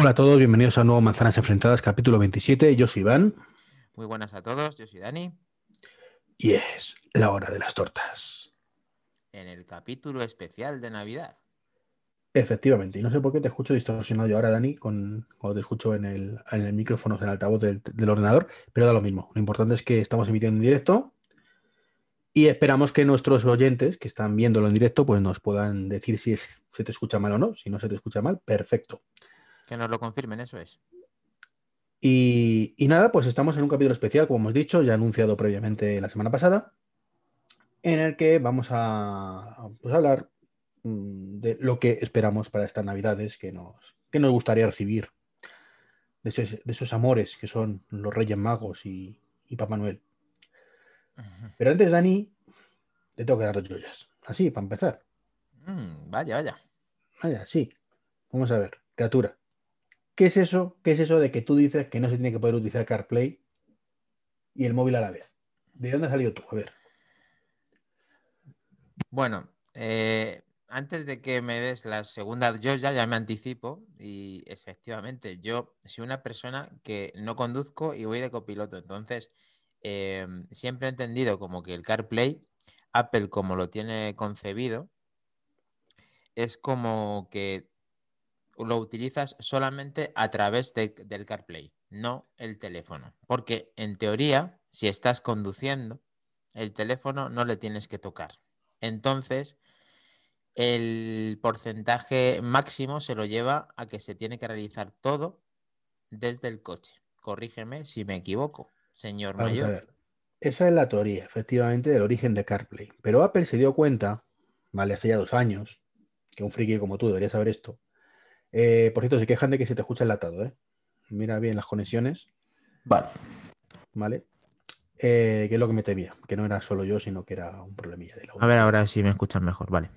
Hola a todos, bienvenidos a nuevo Manzanas Enfrentadas, capítulo 27. Yo soy Iván. Muy buenas a todos, yo soy Dani. Y es la hora de las tortas. En el capítulo especial de Navidad. Efectivamente, y no sé por qué te escucho distorsionado yo ahora, Dani, con, cuando te escucho en el, en el micrófono, en el altavoz del, del ordenador, pero da lo mismo. Lo importante es que estamos emitiendo en directo y esperamos que nuestros oyentes que están viéndolo en directo pues nos puedan decir si es- se te escucha mal o no. Si no se te escucha mal, perfecto. Que nos lo confirmen, eso es. Y, y nada, pues estamos en un capítulo especial, como hemos dicho, ya anunciado previamente la semana pasada, en el que vamos a, pues, hablar mm, de lo que esperamos para estas navidades que nos, que nos gustaría recibir, de esos, de esos amores que son los Reyes Magos y, y Papá Noel. Pero antes, Dani, te tengo que dar dos joyas. Así, para empezar. Mm, vaya, vaya. Vaya, sí. Vamos a ver, criatura. ¿Qué es eso? ¿Qué es eso de que tú dices que no se tiene que poder utilizar CarPlay y el móvil a la vez? ¿De dónde has salido tú? A ver. Bueno, eh, antes de que me des la segunda, yo ya, me anticipo y efectivamente yo soy una persona que no conduzco y voy de copiloto, entonces eh, siempre he entendido como que el CarPlay, Apple como lo tiene concebido, es como que lo utilizas solamente a través de- del CarPlay, no el teléfono, porque en teoría, si estás conduciendo, el teléfono no le tienes que tocar. Entonces, el porcentaje máximo se lo lleva a que se tiene que realizar todo desde el coche. Corrígeme si me equivoco, señor Vamos a mayor. ver. Esa es la teoría, efectivamente, del origen de CarPlay. Pero Apple se dio cuenta, vale, hace ya dos años, que un friki como tú debería saber esto. Eh, por cierto, se quejan de que se te escucha enlatado, ¿eh? Mira bien las conexiones, Vale. ¿vale? Eh, que es lo que me temía, que no era solo yo, sino que era un problemilla de la A ver ahora si me escuchan mejor, vale.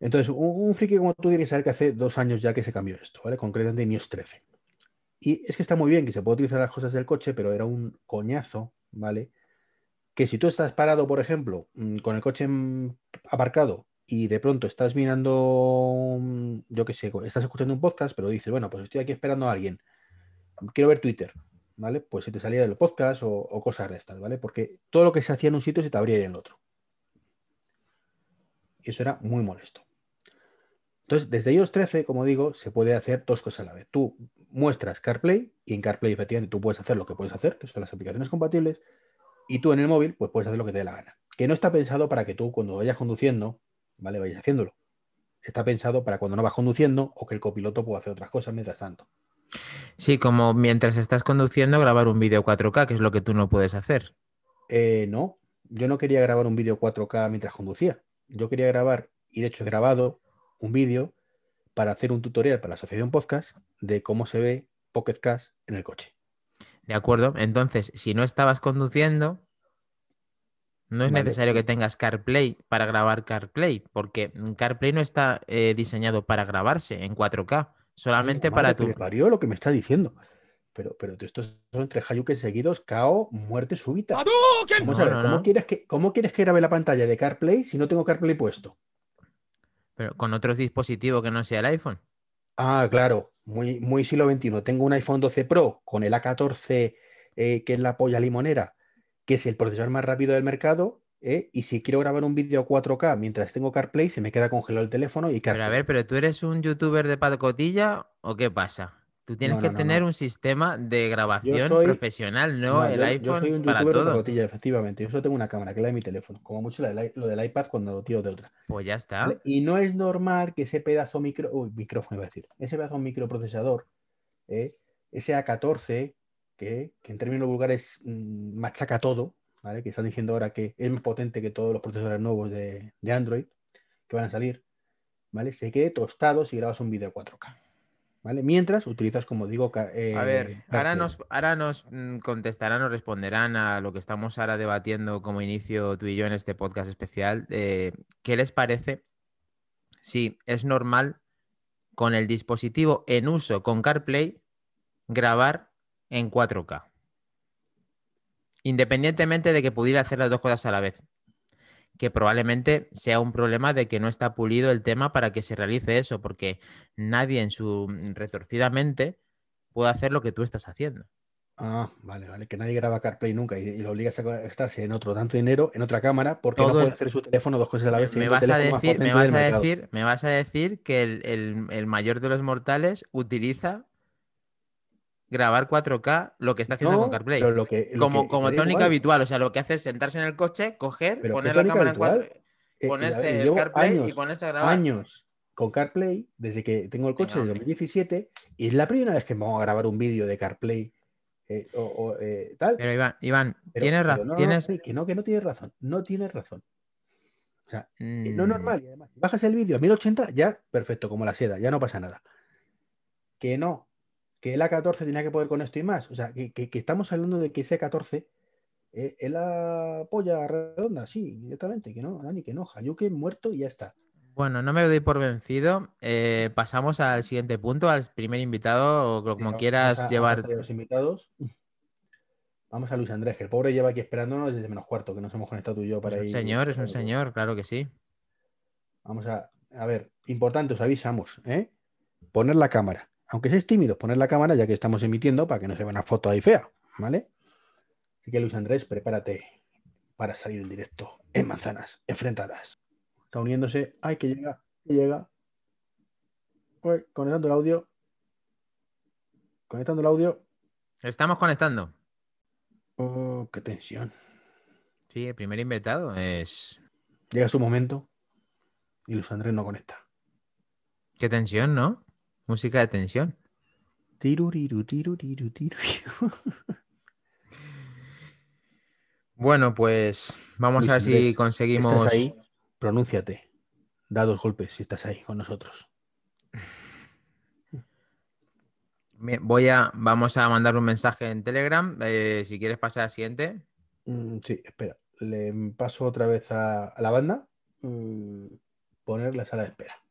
Entonces, un, un friki como tú tienes que saber que hace dos años ya que se cambió esto, ¿vale? Concretamente en iOS 13. Y es que está muy bien que se puede utilizar las cosas del coche, pero era un coñazo, ¿vale? Que si tú estás parado, por ejemplo, mm, con el coche aparcado y de pronto estás mirando, yo qué sé, estás escuchando un podcast, pero dices, bueno, pues estoy aquí esperando a alguien, quiero ver Twitter, ¿vale? Pues se te salía del podcast o, o cosas de estas, ¿vale? Porque todo lo que se hacía en un sitio se te abría en el otro. Y eso era muy molesto. Entonces, desde iOS 13, como digo, se puede hacer dos cosas a la vez. Tú muestras CarPlay y en CarPlay efectivamente tú puedes hacer lo que puedes hacer, que son las aplicaciones compatibles, y tú en el móvil pues puedes hacer lo que te dé la gana. Que no está pensado para que tú cuando vayas conduciendo, ¿vale? Vayas haciéndolo. Está pensado para cuando no vas conduciendo o que el copiloto pueda hacer otras cosas mientras tanto. Sí, como mientras estás conduciendo grabar un vídeo 4K, que es lo que tú no puedes hacer. Eh, no, yo no quería grabar un vídeo 4K mientras conducía. Yo quería grabar, y de hecho he grabado un vídeo para hacer un tutorial para la Asociación Podcast de cómo se ve Pocket Cast en el coche. ¿De acuerdo? Entonces, si no estabas conduciendo, no es Vale. necesario que tengas CarPlay para grabar CarPlay, porque CarPlay no está eh, diseñado para grabarse en 4K, solamente Ay, para tu... parió lo que me está diciendo. Pero, pero estos son tres hayuques seguidos, KO, muerte súbita. Vamos No, a ver, no, ¿cómo, no. Quieres que, ¿cómo quieres que grabe la pantalla de CarPlay si no tengo CarPlay puesto? Pero con otros dispositivos que no sea el iPhone. Ah, claro, muy, muy siglo XXI. Tengo un iPhone 12 Pro con el A14, eh, que es la polla limonera, que es el procesador más rápido del mercado. eh, y si quiero grabar un vídeo 4K mientras tengo CarPlay, se me queda congelado el teléfono y Pero a CarPlay. ver, ¿pero tú eres un youtuber de pacotilla o qué pasa? Tú tienes No, que no, tener un sistema de grabación soy- profesional, no, el yo, yo iPhone soy un para youtuber de pacotilla, efectivamente. Yo solo tengo una cámara, que es la de mi teléfono. Como mucho la del i- lo del iPad cuando tiro de otra. Pues ya está. ¿vale? Y no es normal que ese pedazo micro, uy, micrófono iba a decir, ese pedazo microprocesador, eh, ese A14, que, que en términos vulgares mm, machaca todo, ¿vale? Que están diciendo ahora que es más potente que todos los procesadores nuevos de, de Android que van a salir, ¿vale? Se quede tostado si grabas un vídeo 4K, ¿vale? Mientras utilizas, como digo, ca- A eh, ver, ahora nos, ahora nos mm, contestarán o responderán a lo que estamos ahora debatiendo como inicio tú y yo en este podcast especial. eh, ¿Qué les parece si es normal con el dispositivo en uso con CarPlay grabar en 4K? Independientemente de que pudiera hacer las dos cosas a la vez. que probablemente sea un problema de que no está pulido el tema para que se realice eso, porque nadie en su retorcida mente puede hacer lo que tú estás haciendo. Ah, vale, vale. Que nadie graba CarPlay nunca y, lo obligas a estarse en otro tanto dinero, en otra cámara, porque no puede hacer su teléfono dos cosas a la vez. Me vas a, decir, me, vas a decir, me vas a decir que el, mayor de los mortales utiliza grabar 4K lo que está haciendo con CarPlay. como como tónica habitual. O sea, lo que hace es sentarse en el coche, coger, poner la cámara en 4 eh, ponerse el CarPlay y ponerse a grabar. Años con CarPlay, desde que tengo el coche de 2017, y es la primera vez que me vamos a grabar un vídeo de CarPlay eh, o, eh, tal. Pero Iván, Iván tienes razón. que no, que no tienes razón. No tienes razón. O sea, eh, no mm. normal. Y además, bajas el vídeo a 1080, ya perfecto, como la seda, ya no pasa nada. Que no, que el A14 tenía que poder con esto y más. O sea, que, estamos hablando de que ese A14 es la polla redonda, sí, directamente, que no, Dani, que no, Hayuke muerto y ya está. Bueno, no me doy por vencido. Eh, pasamos al siguiente punto, al primer invitado, o como quieras llevar. los invitados. Vamos a Luis Andrés, que el pobre lleva aquí esperándonos desde menos cuarto, que nos hemos conectado tú y yo para ir. Es un señor, es un señor, claro que sí. Vamos a, a ver, importante, os avisamos, ¿eh? Poner la cámara. Aunque seáis tímidos, poner la cámara ya que estamos emitiendo para que no se vea una foto ahí fea, ¿vale? Así que Luis Andrés, prepárate para salir en directo en manzanas enfrentadas. Está uniéndose. ¡Ay, que llega! Que llega. conectando el audio. Conectando el audio. Estamos conectando. Oh, qué tensión. Sí, el primer invitado es. Llega su momento y Luis Andrés no conecta. Qué tensión, ¿no? Música de tensión. Tiruriru, tiruriru, tiruriru. Bueno, pues vamos a ver si conseguimos. ahí? pronúnciate. Da dos golpes si estás ahí con nosotros. Voy a, vamos a mandar un mensaje en Telegram. Eh, si quieres pasar al siguiente. Mm, sí, espera. Le paso otra vez a, la banda. Mm, poner la sala de espera.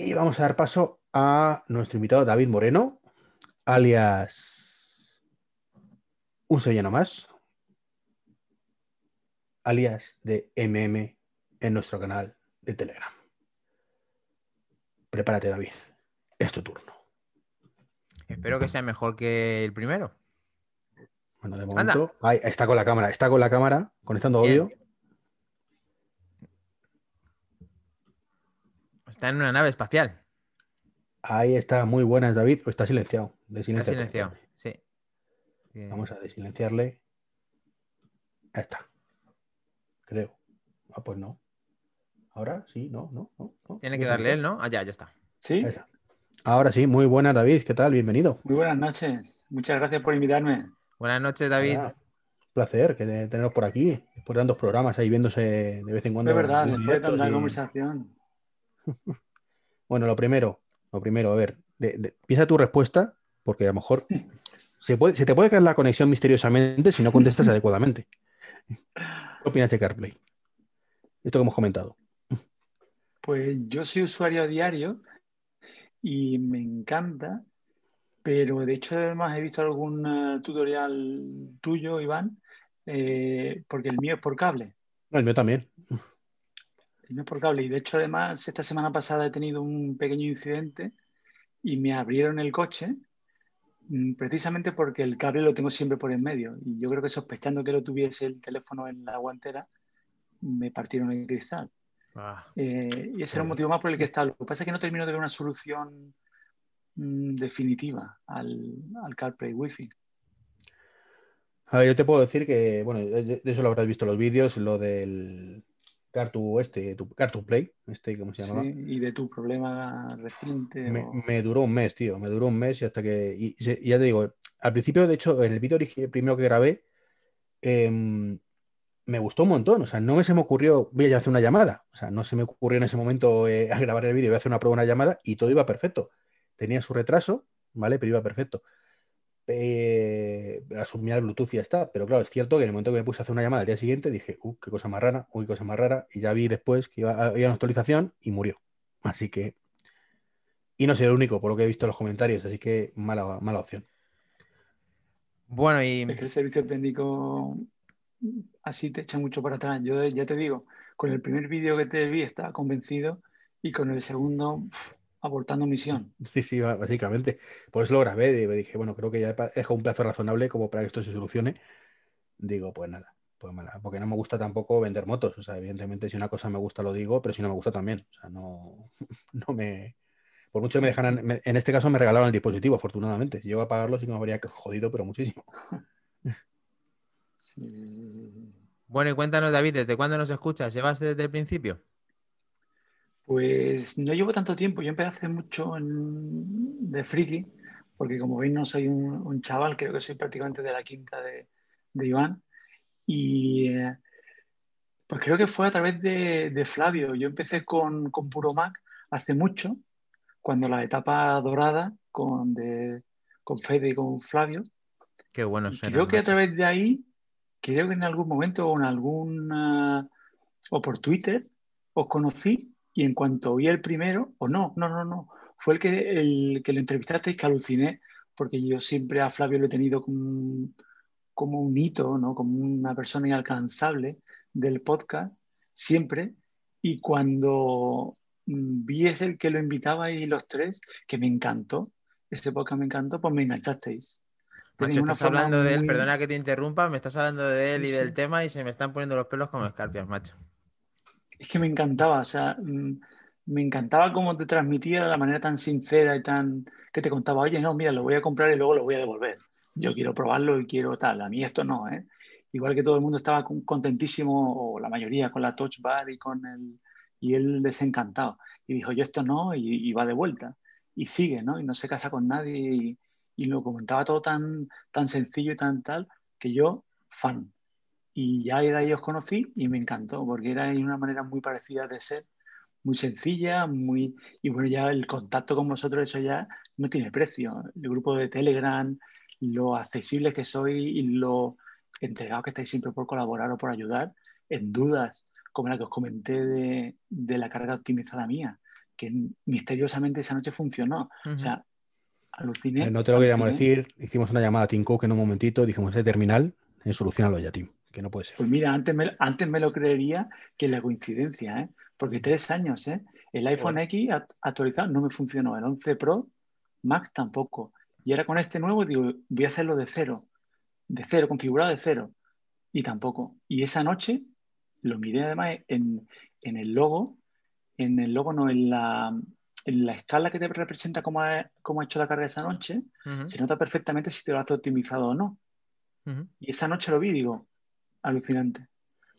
Y vamos a dar paso a nuestro invitado David Moreno, alias un sevillano más, alias de MM en nuestro canal de Telegram. Prepárate, David. Es tu turno. Espero que sea mejor que el primero. Bueno, de momento. Ahí, está con la cámara, está con la cámara, conectando audio. Está en una nave espacial. Ahí está, muy buenas, David. O está silenciado. está silenciado, sí. Vamos a desilenciarle. Ahí está creo. Ah, pues no. Ahora sí, no, no, no. Tiene que darle él, ¿no? Ah, ya, ya está. Sí. Ahora sí, muy buenas, David. ¿Qué tal? Bienvenido. Muy buenas noches. Muchas gracias por invitarme. Buenas noches, David. Un placer que tenernos por aquí, por tantos programas ahí viéndose de vez en cuando. Es verdad, después de tanta conversación. Bueno, lo primero, lo primero, a ver, piensa tu respuesta, porque a lo mejor se, puede, se te puede caer la conexión misteriosamente si no contestas adecuadamente. ¿Qué opinas de CarPlay? Esto que hemos comentado. Pues yo soy usuario diario y me encanta, pero de hecho además he visto algún eh, tutorial tuyo, Iván, eh, porque el mío es por cable. El mío también. Es por cable y de hecho además esta semana pasada he tenido un pequeño incidente y me abrieron el coche Mm, precisamente porque el cable lo tengo siempre por en medio. Y yo creo que sospechando que lo tuviese el teléfono en la guantera, me partieron el cristal. Ah, eh, y ese era un motivo más por el que estaba. Lo que pasa es que no termino de ver una solución mm, definitiva al, al CarPlay Wi-Fi. A ver, yo te puedo decir que, bueno, de eso lo habrás visto los vídeos, lo del Cartu este, tu, Cartu Play, este, ¿cómo se llama? Sí, y de tu problema reciente. Me, duró un mes, tío, me duró un mes y hasta que, y, ya te digo, al principio, de hecho, en el vídeo primero que grabé, em, me gustó un montón, o sea, no me se me ocurrió, voy a hacer una llamada, o sea, no se me ocurrió en ese momento eh, a grabar el vídeo, voy a hacer una prueba, una llamada y todo iba perfecto. Tenía su retraso, ¿vale? Pero iba perfecto eh, asumía el Bluetooth y ya está. Pero claro, es cierto que en el momento que me puse a hacer una llamada al día siguiente dije, uh, qué cosa más rara, uy, qué cosa más rara. Y ya vi después que iba, había una actualización y murió. Así que. Y no soy el único, por lo que he visto en los comentarios, así que mala, mala opción. Bueno, y. el servicio técnico así te echa mucho para atrás. Yo ya te digo, con el primer vídeo que te vi estaba convencido y con el segundo abortando misión. Sí, sí, básicamente. Por eso lo grabé. y Dije, bueno, creo que ya he dejado un plazo razonable como para que esto se solucione. Digo, pues nada, pues nada, porque no me gusta tampoco vender motos. O sea, evidentemente, si una cosa me gusta, lo digo, pero si no me gusta también. O sea, no, no me. Por mucho me dejaran. en este caso me regalaron el dispositivo, afortunadamente. Si llego a pagarlo, sí que me habría jodido, pero muchísimo. Bueno, y cuéntanos, David, ¿desde cuándo nos escuchas? ¿Llevas desde el principio? Pues no llevo tanto tiempo. Yo empecé hace mucho de friki, porque como veis no soy un, chaval, creo que soy prácticamente de la quinta de, Iván. Y eh, pues creo que fue a través de, Flavio. Yo empecé con, Puro Mac hace mucho, cuando la etapa dorada con, con Fede y con Flavio. Qué bueno Creo que a través de ahí, creo que en algún momento o en algún o por Twitter os conocí y en cuanto vi el primero, o no, no, no, no, fue el que, el que lo entrevistasteis que aluciné, porque yo siempre a Flavio lo he tenido como, como un hito, ¿no? como una persona inalcanzable del podcast, siempre, y cuando mm, vi ese el que lo invitaba y los tres, que me encantó, ese podcast me encantó, pues me enganchasteis. Macho, estás hablando de él, perdona que te interrumpa, me estás hablando de él y del tema y se me están poniendo los pelos como escarpias, macho es que me encantaba, o sea, mm, me encantaba cómo te transmitía de la manera tan sincera y tan que te contaba, oye, no, mira, lo voy a comprar y luego lo voy a devolver. Yo quiero probarlo y quiero tal. A mí esto no, ¿eh? Igual que todo el mundo estaba contentísimo, o la mayoría, con la Touch Bar y con el... Y él desencantado. Y dijo, yo esto no, y, va de vuelta. Y sigue, ¿no? Y no se casa con nadie. Y, lo comentaba todo tan, tan sencillo y tan tal, que yo, fan. Y ya de ahí os conocí y me encantó, porque era una manera muy parecida de ser, muy sencilla, muy... Y bueno, ya el contacto con vosotros, eso ya no tiene precio. El grupo de Telegram, lo accesible que soy y lo entregado que estáis siempre por colaborar o por ayudar, en dudas, como la que os comenté de, de la carga optimizada mía, que misteriosamente esa noche funcionó. O sea, aluciné. Eh, no te lo queríamos decir, hicimos una llamada a Tim Cook en un momentito, dijimos, ese terminal, eh, solucionalo ya, Tim que no puede ser. Pues mira, antes me, antes me lo creería que la coincidencia, ¿eh? porque tres años, ¿eh? el iPhone X actualizado no me funcionó, el 11 Pro Max tampoco. Y ahora con este nuevo digo, voy a hacerlo de cero, de cero, configurado de cero, y tampoco. Y esa noche lo miré además en, el logo, en el logo no, en la, en la escala que te representa cómo ha, cómo ha hecho la carga esa noche, se nota perfectamente si te lo has optimizado o no. Y esa noche lo vi y digo, alucinante.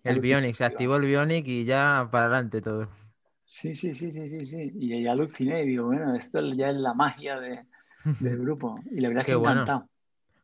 El Bionic, se activó el Bionic y ya para adelante todo. Sí, sí, sí, sí, sí, sí. Y ya aluciné y digo, bueno, esto ya es la magia de, del grupo. Y la verdad es que bueno. encantado.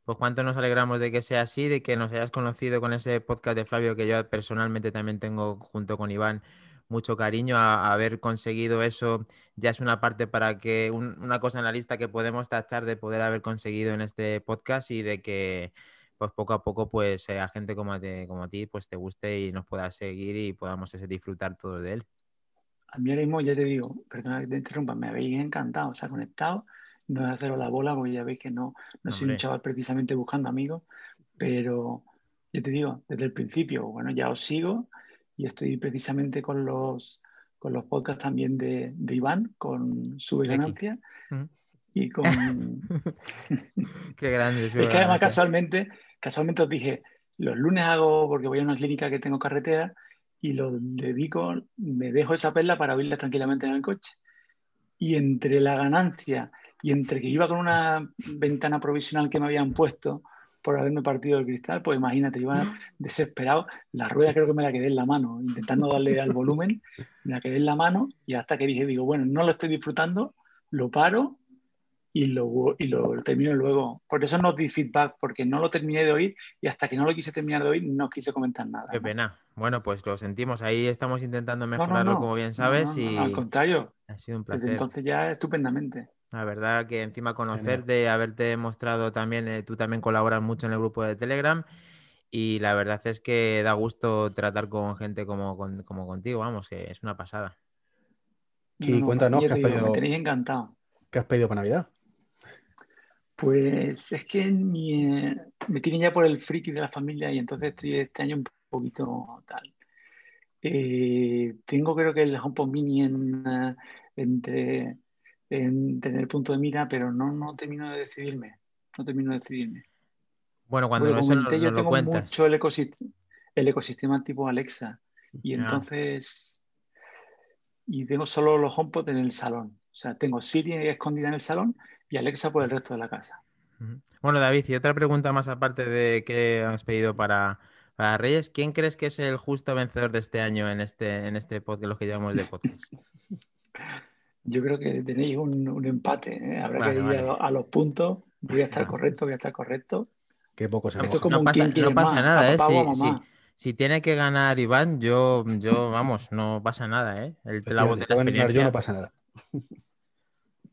Pues cuánto nos alegramos de que sea así, de que nos hayas conocido con ese podcast de Flavio que yo personalmente también tengo junto con Iván mucho cariño a, haber conseguido eso. Ya es una parte para que una cosa en la lista que podemos tachar de poder haber conseguido en este podcast y de que pues poco a poco, pues a gente como, como a ti, pues te guste y nos pueda seguir y podamos ese, disfrutar todos de él. A mí ahora mismo, ya te digo, perdona que te interrumpa, me habéis encantado, o sea, conectado, no es haceros la bola, porque ya veis que no, no soy un chaval precisamente buscando amigos, pero ya te digo, desde el principio, bueno, ya os sigo y estoy precisamente con los, con los podcasts también de, de Iván, con su ganancia. Y con. Qué grande. Es que además, casualmente, casualmente os dije, los lunes hago, porque voy a una clínica que tengo carretera, y lo dedico, me dejo esa perla para oírla tranquilamente en el coche. Y entre la ganancia y entre que iba con una ventana provisional que me habían puesto por haberme partido el cristal, pues imagínate, iba desesperado, la rueda creo que me la quedé en la mano, intentando darle al volumen, me la quedé en la mano y hasta que dije, digo, bueno, no lo estoy disfrutando, lo paro y lo, y lo termino luego. Por eso no di feedback, porque no lo terminé de oír y hasta que no lo quise terminar de oír no quise comentar nada. Qué pena. Bueno, pues lo sentimos. Ahí estamos intentando mejorarlo, como bien sabes. y Al contrario. Ha sido un placer. entonces ya estupendamente. La verdad que encima conocerte, haberte mostrado también, eh, tú también colaboras mucho en el grupo de Telegram y la verdad es que da gusto tratar con gente como, como contigo, vamos, que es una pasada. Y cuéntanos, ¿qué has, pedido, encantado. ¿qué has pedido para Navidad? Pues es que mi, eh, me tienen ya por el friki de la familia y entonces estoy este año un poquito tal. Eh, tengo creo que el HomePod Mini en, eh, entre, en tener punto de mira, pero no, no termino de decidirme. No termino de decidirme. Bueno, cuando no se comenté, lo, yo lo tengo cuentas. mucho el ecosistema, el ecosistema tipo Alexa y Ah. entonces y tengo solo los HomePod en el salón. O sea, tengo Siri escondida en el salón y Alexa por el resto de la casa. Bueno, David, y otra pregunta más aparte de qué has pedido para, para Reyes. ¿Quién crees que es el justo vencedor de este año en este, en este podcast, los que llamamos de podcast? Yo creo que tenéis un, un empate. ¿eh? Habrá Vale, que ir vale. a, lo- a los puntos. Voy a estar Vale. correcto, voy a estar correcto. Qué poco se Esto es como No un pasa, no pasa más, nada, ¿eh? Si, tiene que ganar Iván, yo, yo, vamos, no pasa nada, ¿eh? El, la voz de te la yo, no pasa nada.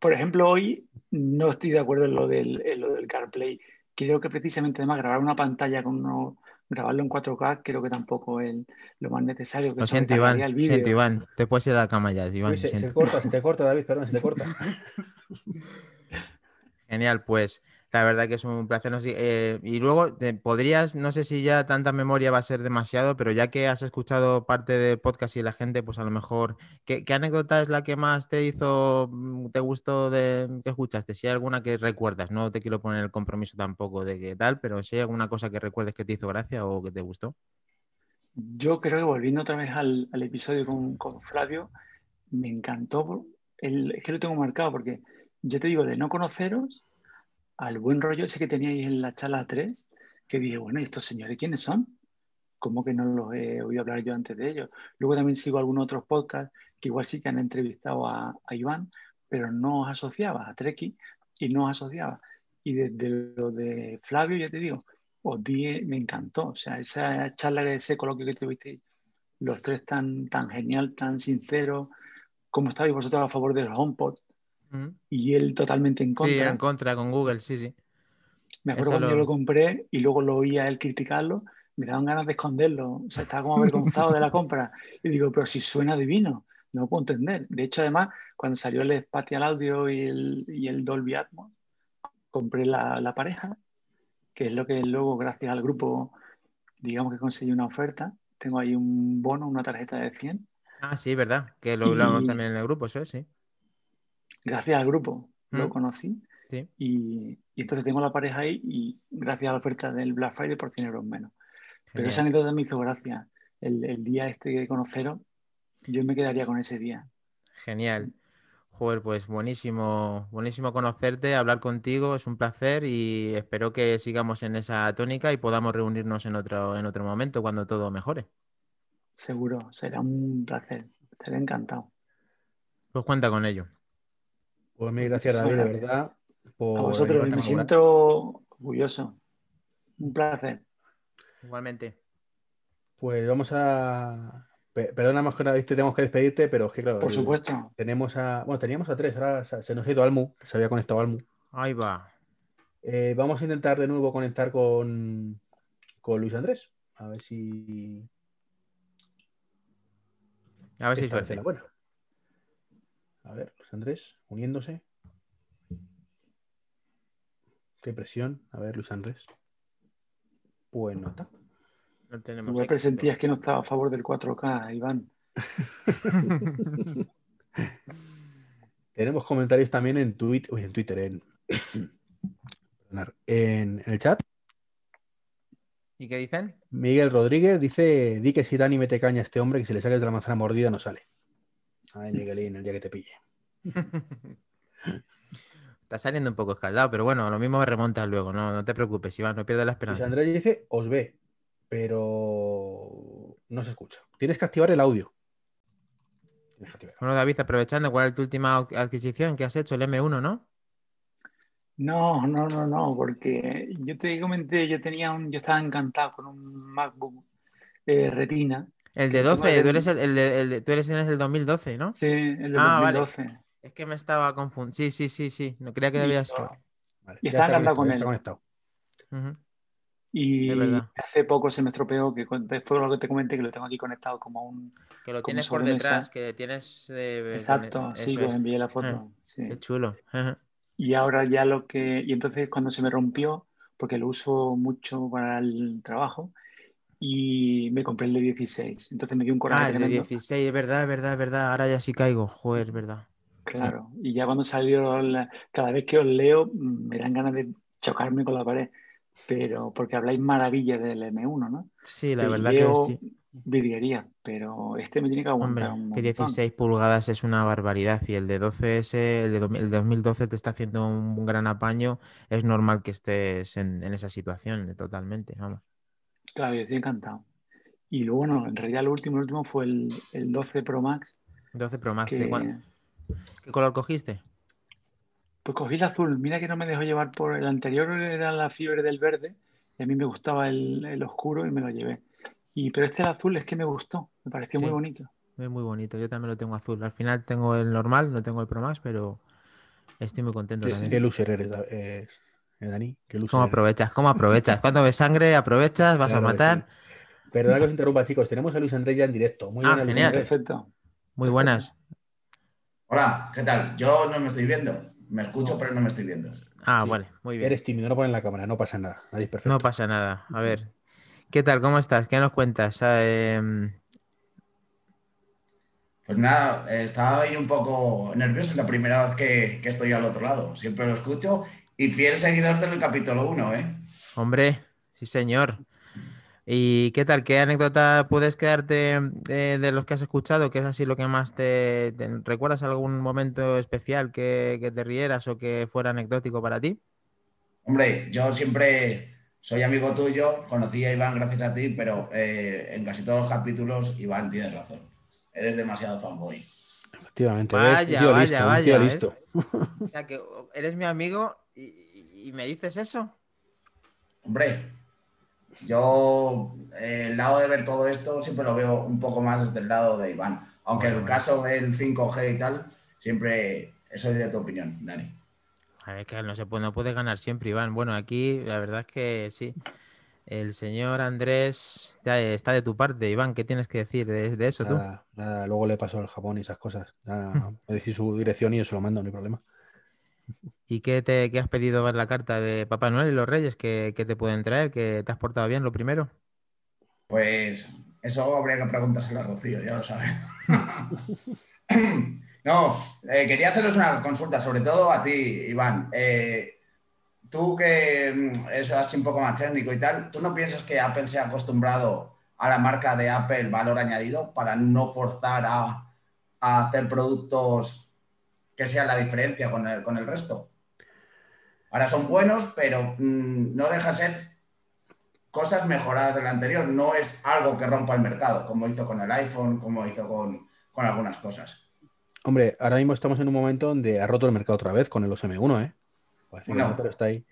Por ejemplo, hoy no estoy de acuerdo en lo del, en lo del CarPlay. Creo que precisamente además grabar una pantalla con uno, grabarlo en 4K, creo que tampoco es lo más necesario, que Lo siento, Iván. el Siento. Iván. Te puedes ir a la cama ya, Iván. Uy, se, se corta, se te corta, David, perdón, se te corta. Genial, pues la verdad que es un placer. eh, y luego te podrías, no sé si ya tanta memoria va a ser demasiado, pero ya que has escuchado parte del podcast y la gente, pues a lo mejor, ¿qué, qué anécdota es la que más te hizo, mm, te gustó de que escuchaste? Si hay alguna que recuerdas, no te quiero poner el compromiso tampoco de que tal, pero si hay alguna cosa que recuerdes que te hizo gracia o que te gustó. Yo creo que volviendo otra vez al, al episodio con, con Flavio, me encantó. El, es que lo tengo marcado porque yo te digo, de no conoceros, al buen rollo ese que teníais en la charla 3, que dije, bueno, ¿y estos señores quiénes son? ¿Cómo que no los he oído hablar yo antes de ellos? Luego también sigo algunos otros podcasts que igual sí que han entrevistado a, a Iván, pero no os asociaba a Treki y no os asociaba. Y desde lo de Flavio, ya te digo, os di, me encantó. O sea, esa charla, ese coloquio que tuvisteis, los tres tan, tan genial, tan sincero, como estabais vosotros a favor del HomePod Y él totalmente en Sí, contra. en contra con Google, sí, sí. Me acuerdo Eso cuando lo- yo lo compré y luego lo oía él criticarlo, me daban ganas de esconderlo. O sea, estaba como avergonzado de la compra. Y digo, pero si suena divino, no lo puedo entender. De hecho, además, cuando salió el Spatial Audio y el, y el Dolby Atmos, compré la, la pareja, que es lo que luego, gracias al grupo, digamos que conseguí una oferta. Tengo ahí un bono, una tarjeta de 100. Ah, sí, verdad, que lo hablamos Y- también en el grupo, eso es, sí. Gracias al grupo lo Mm. conocí. Sí. Y, y entonces tengo la pareja ahí y gracias a la oferta del Black Friday por 100 euros menos. Pero esa Genial. anécdota me hizo gracia. El, el día este de conoceros, yo me quedaría con ese día. Genial. Joder, pues buenísimo, buenísimo conocerte, hablar contigo, es un placer y espero que sigamos en esa tónica y podamos reunirnos en otro, en otro momento cuando todo mejore. Seguro, será un placer. Estaré encantado. Pues cuenta con ello. Pues mil gracias, David, de verdad. Por A vosotros, me siento orgulloso. Un placer. Igualmente. Pues vamos a. pe- Perdona, más que nada, viste, tenemos que despedirte, pero es que claro. Por supuesto. Tenemos a. Bueno, teníamos a tres, ahora se nos ha ido Almu, se había conectado Almu. Ahí va. Eh, vamos a intentar de nuevo conectar con, con Luis Andrés. A ver si. A ver si suerte. A ver, Andrés, uniéndose. Qué presión. A ver, Luis Andrés. Pues no está. No tenemos presentías que no estaba a favor del 4K, Iván. Tenemos comentarios también en Twitter, en Twitter, en, perdonar, en, en el chat. ¿Y qué dicen? Miguel Rodríguez dice: Di que si Dani mete caña a este hombre, que si le saques de la manzana mordida no sale. Ay, Miguelín, el día que te pille. Está saliendo un poco escaldado, pero bueno, lo mismo remontas luego, no, no te preocupes, Iván, no pierdas la esperanza. Andrés dice: Os ve, pero no se escucha. Tienes que activar el audio. Activar. Bueno, David, aprovechando, ¿cuál es tu última adquisición que has hecho? El M1, ¿no? No, no, no, no, porque yo te comenté, yo tenía un, yo estaba encantado con un MacBook eh, Retina. El de El tema 12, tú eres el, el de, el de- tú eres, el 2012, ¿no? Sí, el de Ah, vale. 2012. Es que me estaba confundiendo. Sí, sí, sí, sí. No creía que Y- debías. Vale, Y encantado conectado, con él. conectado. Ujú. Y hace poco se me estropeó, que fue lo que te comenté, que lo tengo aquí conectado como un... Que lo tienes por detrás, que tienes. eh, Exacto, con- sí, que os es. envié la foto. sí. Qué chulo. Ujú. Y ahora ya lo que... Y entonces cuando se me rompió, porque lo uso mucho para el trabajo, y me compré el de 16. Entonces me dio un coraje Ah, el de 16, es verdad, es verdad, es verdad. Ahora ya sí caigo. Joder, es verdad. Claro, y ya cuando salió, la- cada vez que os leo, mm, me dan ganas de chocarme con la pared, pero porque habláis maravillas del M1, ¿no? Sí, la verdad leo que sí. pero este me tiene que Hombre, aguantar un que montón. 16 pulgadas es una barbaridad y el de 12 ese, el de 2000 el 2012 te está haciendo un gran apaño. Es normal que estés en, en esa situación, totalmente. Vamos. Claro, yo estoy encantado. Y luego, bueno, en realidad lo último, lo último fue el, el 12 Pro Max, 12 Pro Max, ¿de que cuán- ¿Qué color cogiste? pues cogí el azul. Mira que no me dejó llevar por el anterior, era la fiebre del verde, y a mí me gustaba el, el oscuro y me lo llevé. Y, pero este el azul es que me gustó, me pareció muy bonito. Es muy bonito, yo también lo tengo azul. Al final tengo el normal, no tengo el Pro Max, pero estoy muy contento Sí, también. ¿Qué loser eres, eh, Dani? ¿Qué loser ¿Cómo eres? aprovechas? ¿Cómo aprovechas? Cuando ves sangre, aprovechas, vas a Claro matar. sí. Perdona que os interrumpa, chicos. Tenemos a Luis Andrés ya en directo. Muy Ah, genial. Perfecto. Muy buenas. Hola, ¿qué tal? Yo no me estoy viendo. Me escucho, pero no me estoy viendo. Ah, Sí. vale, muy bien. Eres tímido, no ponen la cámara, no pasa nada. Nadie es perfecto. No pasa nada. A ver, ¿qué tal? ¿Cómo estás? ¿Qué nos cuentas? Ah, em, Pues nada, estaba ahí un poco nervioso, es la primera vez que, que estoy al otro lado. Siempre lo escucho y fiel seguidor del capítulo 1, ¿eh? hombre, sí, señor. ¿Y qué tal? ¿Qué anécdota puedes quedarte eh, de los que has escuchado? ¿Qué es así lo que más te, te- recuerdas algún momento especial que, que te rieras o que fuera anecdótico para ti? Hombre, yo siempre soy amigo tuyo, conocí a Iván gracias a ti, pero eh, en casi todos los capítulos Iván tienes razón. Eres demasiado fanboy. Efectivamente. Vaya, tío vaya, listo, vaya, tío ¿ves? listo. O sea, que eres mi amigo y, y- y me dices eso. Hombre, yo eh, el lado de ver todo esto siempre lo veo un poco más desde el lado de Iván. Aunque Bueno, el caso del 5G y tal, siempre soy de tu opinión, Dani. A ver, que no se puede, no puede ganar siempre, Iván. Bueno, aquí la verdad es que sí. El señor Andrés ya está de tu parte, Iván. ¿Qué tienes que decir de, de eso tú? Nada, nada, luego le paso al Japón y esas cosas. Nada, me decís su dirección y yo se lo mando, no hay problema. ¿Y qué, te, qué has pedido ver la carta de Papá Noel y los Reyes? ¿Qué, qué te pueden traer? ¿Que te has portado bien lo primero? Pues eso habría que preguntárselo a Rocío, ya lo sabes. no, eh, quería haceros una consulta, sobre todo a ti, Iván. Eh, tú que mm, eres así un poco más técnico y tal, ¿tú no piensas que Apple se ha acostumbrado a la marca de Apple valor añadido para no forzar a, a hacer productos que sean la diferencia con el, con el resto? Ahora son buenos, pero mm, no deja ser cosas mejoradas del anterior. No es algo que rompa el mercado, como hizo con el iPhone, como hizo con, con algunas cosas. Hombre, ahora mismo estamos en un momento donde ha roto el mercado otra vez con el OSM 1, ¿eh? No, pero está ahí.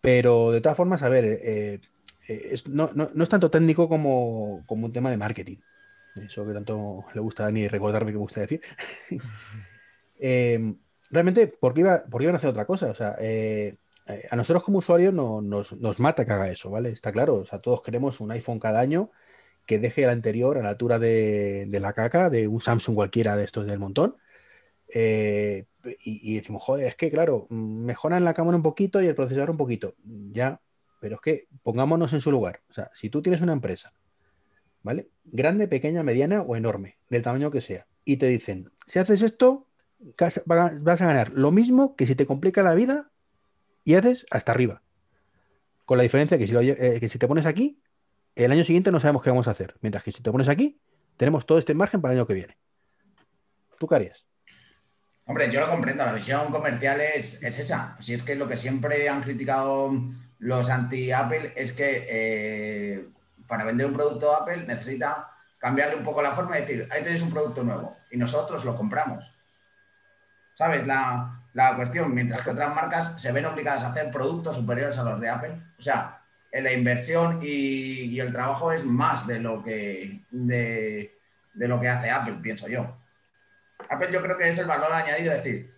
Pero de todas formas, a ver, eh, eh, es- no- no es tanto técnico como, como un tema de marketing. Eso que tanto le gusta a Dani recordarme que me gusta decir. Eh, realmente, ¿por qué, iba, por iban a hacer otra cosa? O sea, eh, eh, a nosotros como usuarios no- nos, nos mata que haga eso, ¿vale? Está claro. O sea, todos queremos un iPhone cada año que deje el anterior a la altura de, la caca, de un Samsung cualquiera de estos del montón. Eh, y, y decimos, joder, es que claro, mejoran la cámara un poquito y el procesador un poquito. Ya, pero es que pongámonos en su lugar. O sea, si tú tienes una empresa, ¿vale? Grande, pequeña, mediana o enorme, del tamaño que sea, y te dicen, si haces esto, vas a ganar lo mismo que si te complica la vida y haces hasta arriba. Con la diferencia que si, eh, que si te pones aquí, el año siguiente no sabemos qué vamos a hacer. Mientras que si te pones aquí, tenemos todo este margen para el año que viene. ¿Tú qué harías? Hombre, yo lo comprendo, la visión comercial es, es esa. Si es que lo que siempre han criticado los anti-Apple es que eh, para vender un producto Apple necesita cambiarle un poco la forma y decir, ahí tenéis un producto nuevo y nosotros lo compramos. ¿Sabes? La, la cuestión, mientras que otras marcas se ven obligadas a hacer productos superiores a los de Apple. O sea, la inversión y, el trabajo es más de lo que, de, lo que hace Apple, pienso yo. Apple yo creo que es el valor añadido, es decir,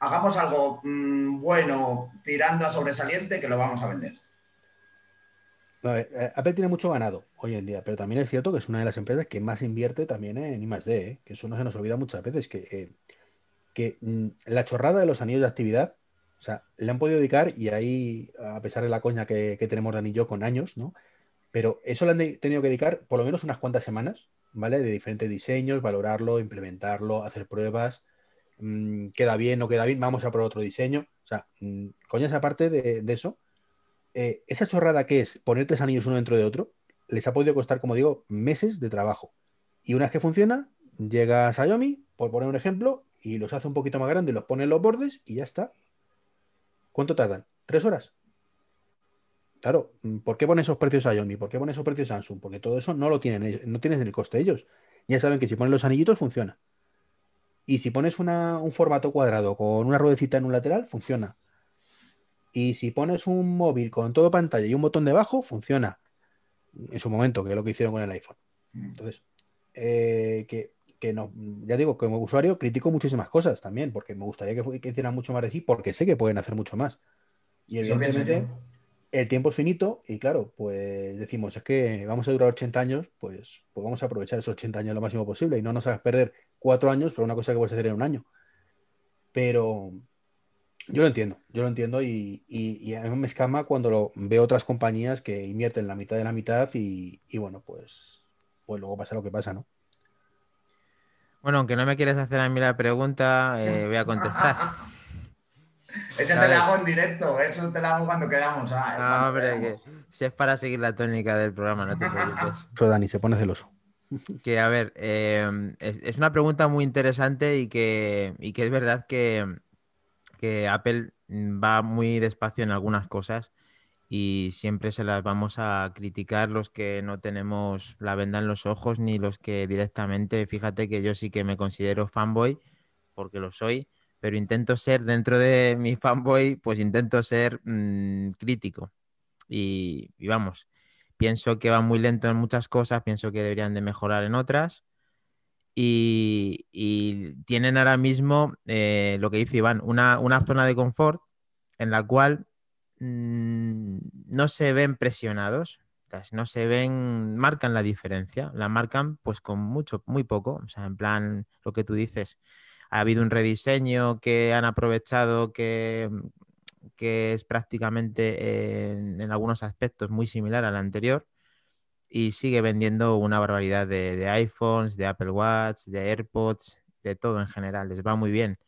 hagamos algo mm, bueno tirando a sobresaliente que lo vamos a vender. Eh, Apple tiene mucho ganado hoy en día, pero también es cierto que es una de las empresas que más invierte también en I+D, ¿eh? que eso no se nos olvida muchas veces, que eh, que mm, la chorrada de los anillos de actividad, o sea, le han podido dedicar, y ahí, a pesar de la coña que, tenemos Dani y yo con años, ¿no? Pero eso le han tenido que dedicar por lo menos unas cuantas semanas, ¿vale? De diferentes diseños, valorarlo, implementarlo, hacer pruebas, mm, queda bien, no queda bien, vamos a por otro diseño. O sea, mm, coñas aparte de, de eso, eh, esa chorrada que es poner tres anillos uno dentro de otro, les ha podido costar, como digo, meses de trabajo. Y una vez que funciona, llega Xiaomi, por poner un ejemplo, y los hace un poquito más grandes, los pone en los bordes y ya está. ¿Cuánto tardan? ¿Tres horas? Claro, mm, ¿por qué ponen esos precios Xiaomi? ¿Por qué ponen esos precios Samsung? Porque todo eso no lo tienen ellos, no tienen el coste ellos. Ya saben que si ponen los anillitos funciona. Y si pones una- un formato cuadrado con una ruedecita en un lateral, funciona. Y si pones un móvil con todo pantalla y un botón debajo, funciona. En su momento, que es lo que hicieron con el iPhone. Entonces, eh, que, que no, ya digo, como usuario critico muchísimas cosas también, porque me gustaría que, que hicieran mucho más de sí, porque sé que pueden hacer mucho más. Y evidentemente, el tiempo es finito y claro, pues decimos, es que vamos a durar 80 años, pues, pues vamos a aprovechar esos 80 años lo máximo posible y no nos hagas perder cuatro años por una cosa que puedes hacer en un año. Pero yo lo entiendo, yo lo entiendo y, y- y a mí me escama cuando lo, veo otras compañías que invierten la mitad de la mitad y, y bueno, pues, pues luego pasa lo que pasa, ¿no? Bueno, aunque no me quieres hacer a mí la pregunta, eh, voy a contestar. Ese te lo hago en directo, eso te lo hago cuando quedamos. ah, No, cuando hombre, que quedamos. si es para seguir la tónica del programa, no te preocupes. Eso Dani se pone celoso. Que, a ver, eh, es, es una pregunta muy interesante y que, y que es verdad que, que Apple va muy despacio en algunas cosas y siempre se las vamos a criticar los que no tenemos la venda en los ojos ni los que directamente, fíjate que yo sí que me considero fanboy, porque lo soy, pero intento ser dentro de mi fanboy, pues intento ser mm, crítico. Y, vamos, pienso que va muy lento en muchas cosas, pienso que deberían de mejorar en otras. Y, y tienen ahora mismo eh, lo que dice Iván, una, una zona de confort en la cual mm, no se ven presionados, no se ven, marcan la diferencia, la marcan pues con mucho, muy poco, o sea, en plan lo que tú dices, ha habido un rediseño que han aprovechado que, que es prácticamente en, en algunos aspectos muy similar al anterior y sigue vendiendo una barbaridad de, de iPhones, de Apple Watch, de AirPods, de todo en general, les va muy bien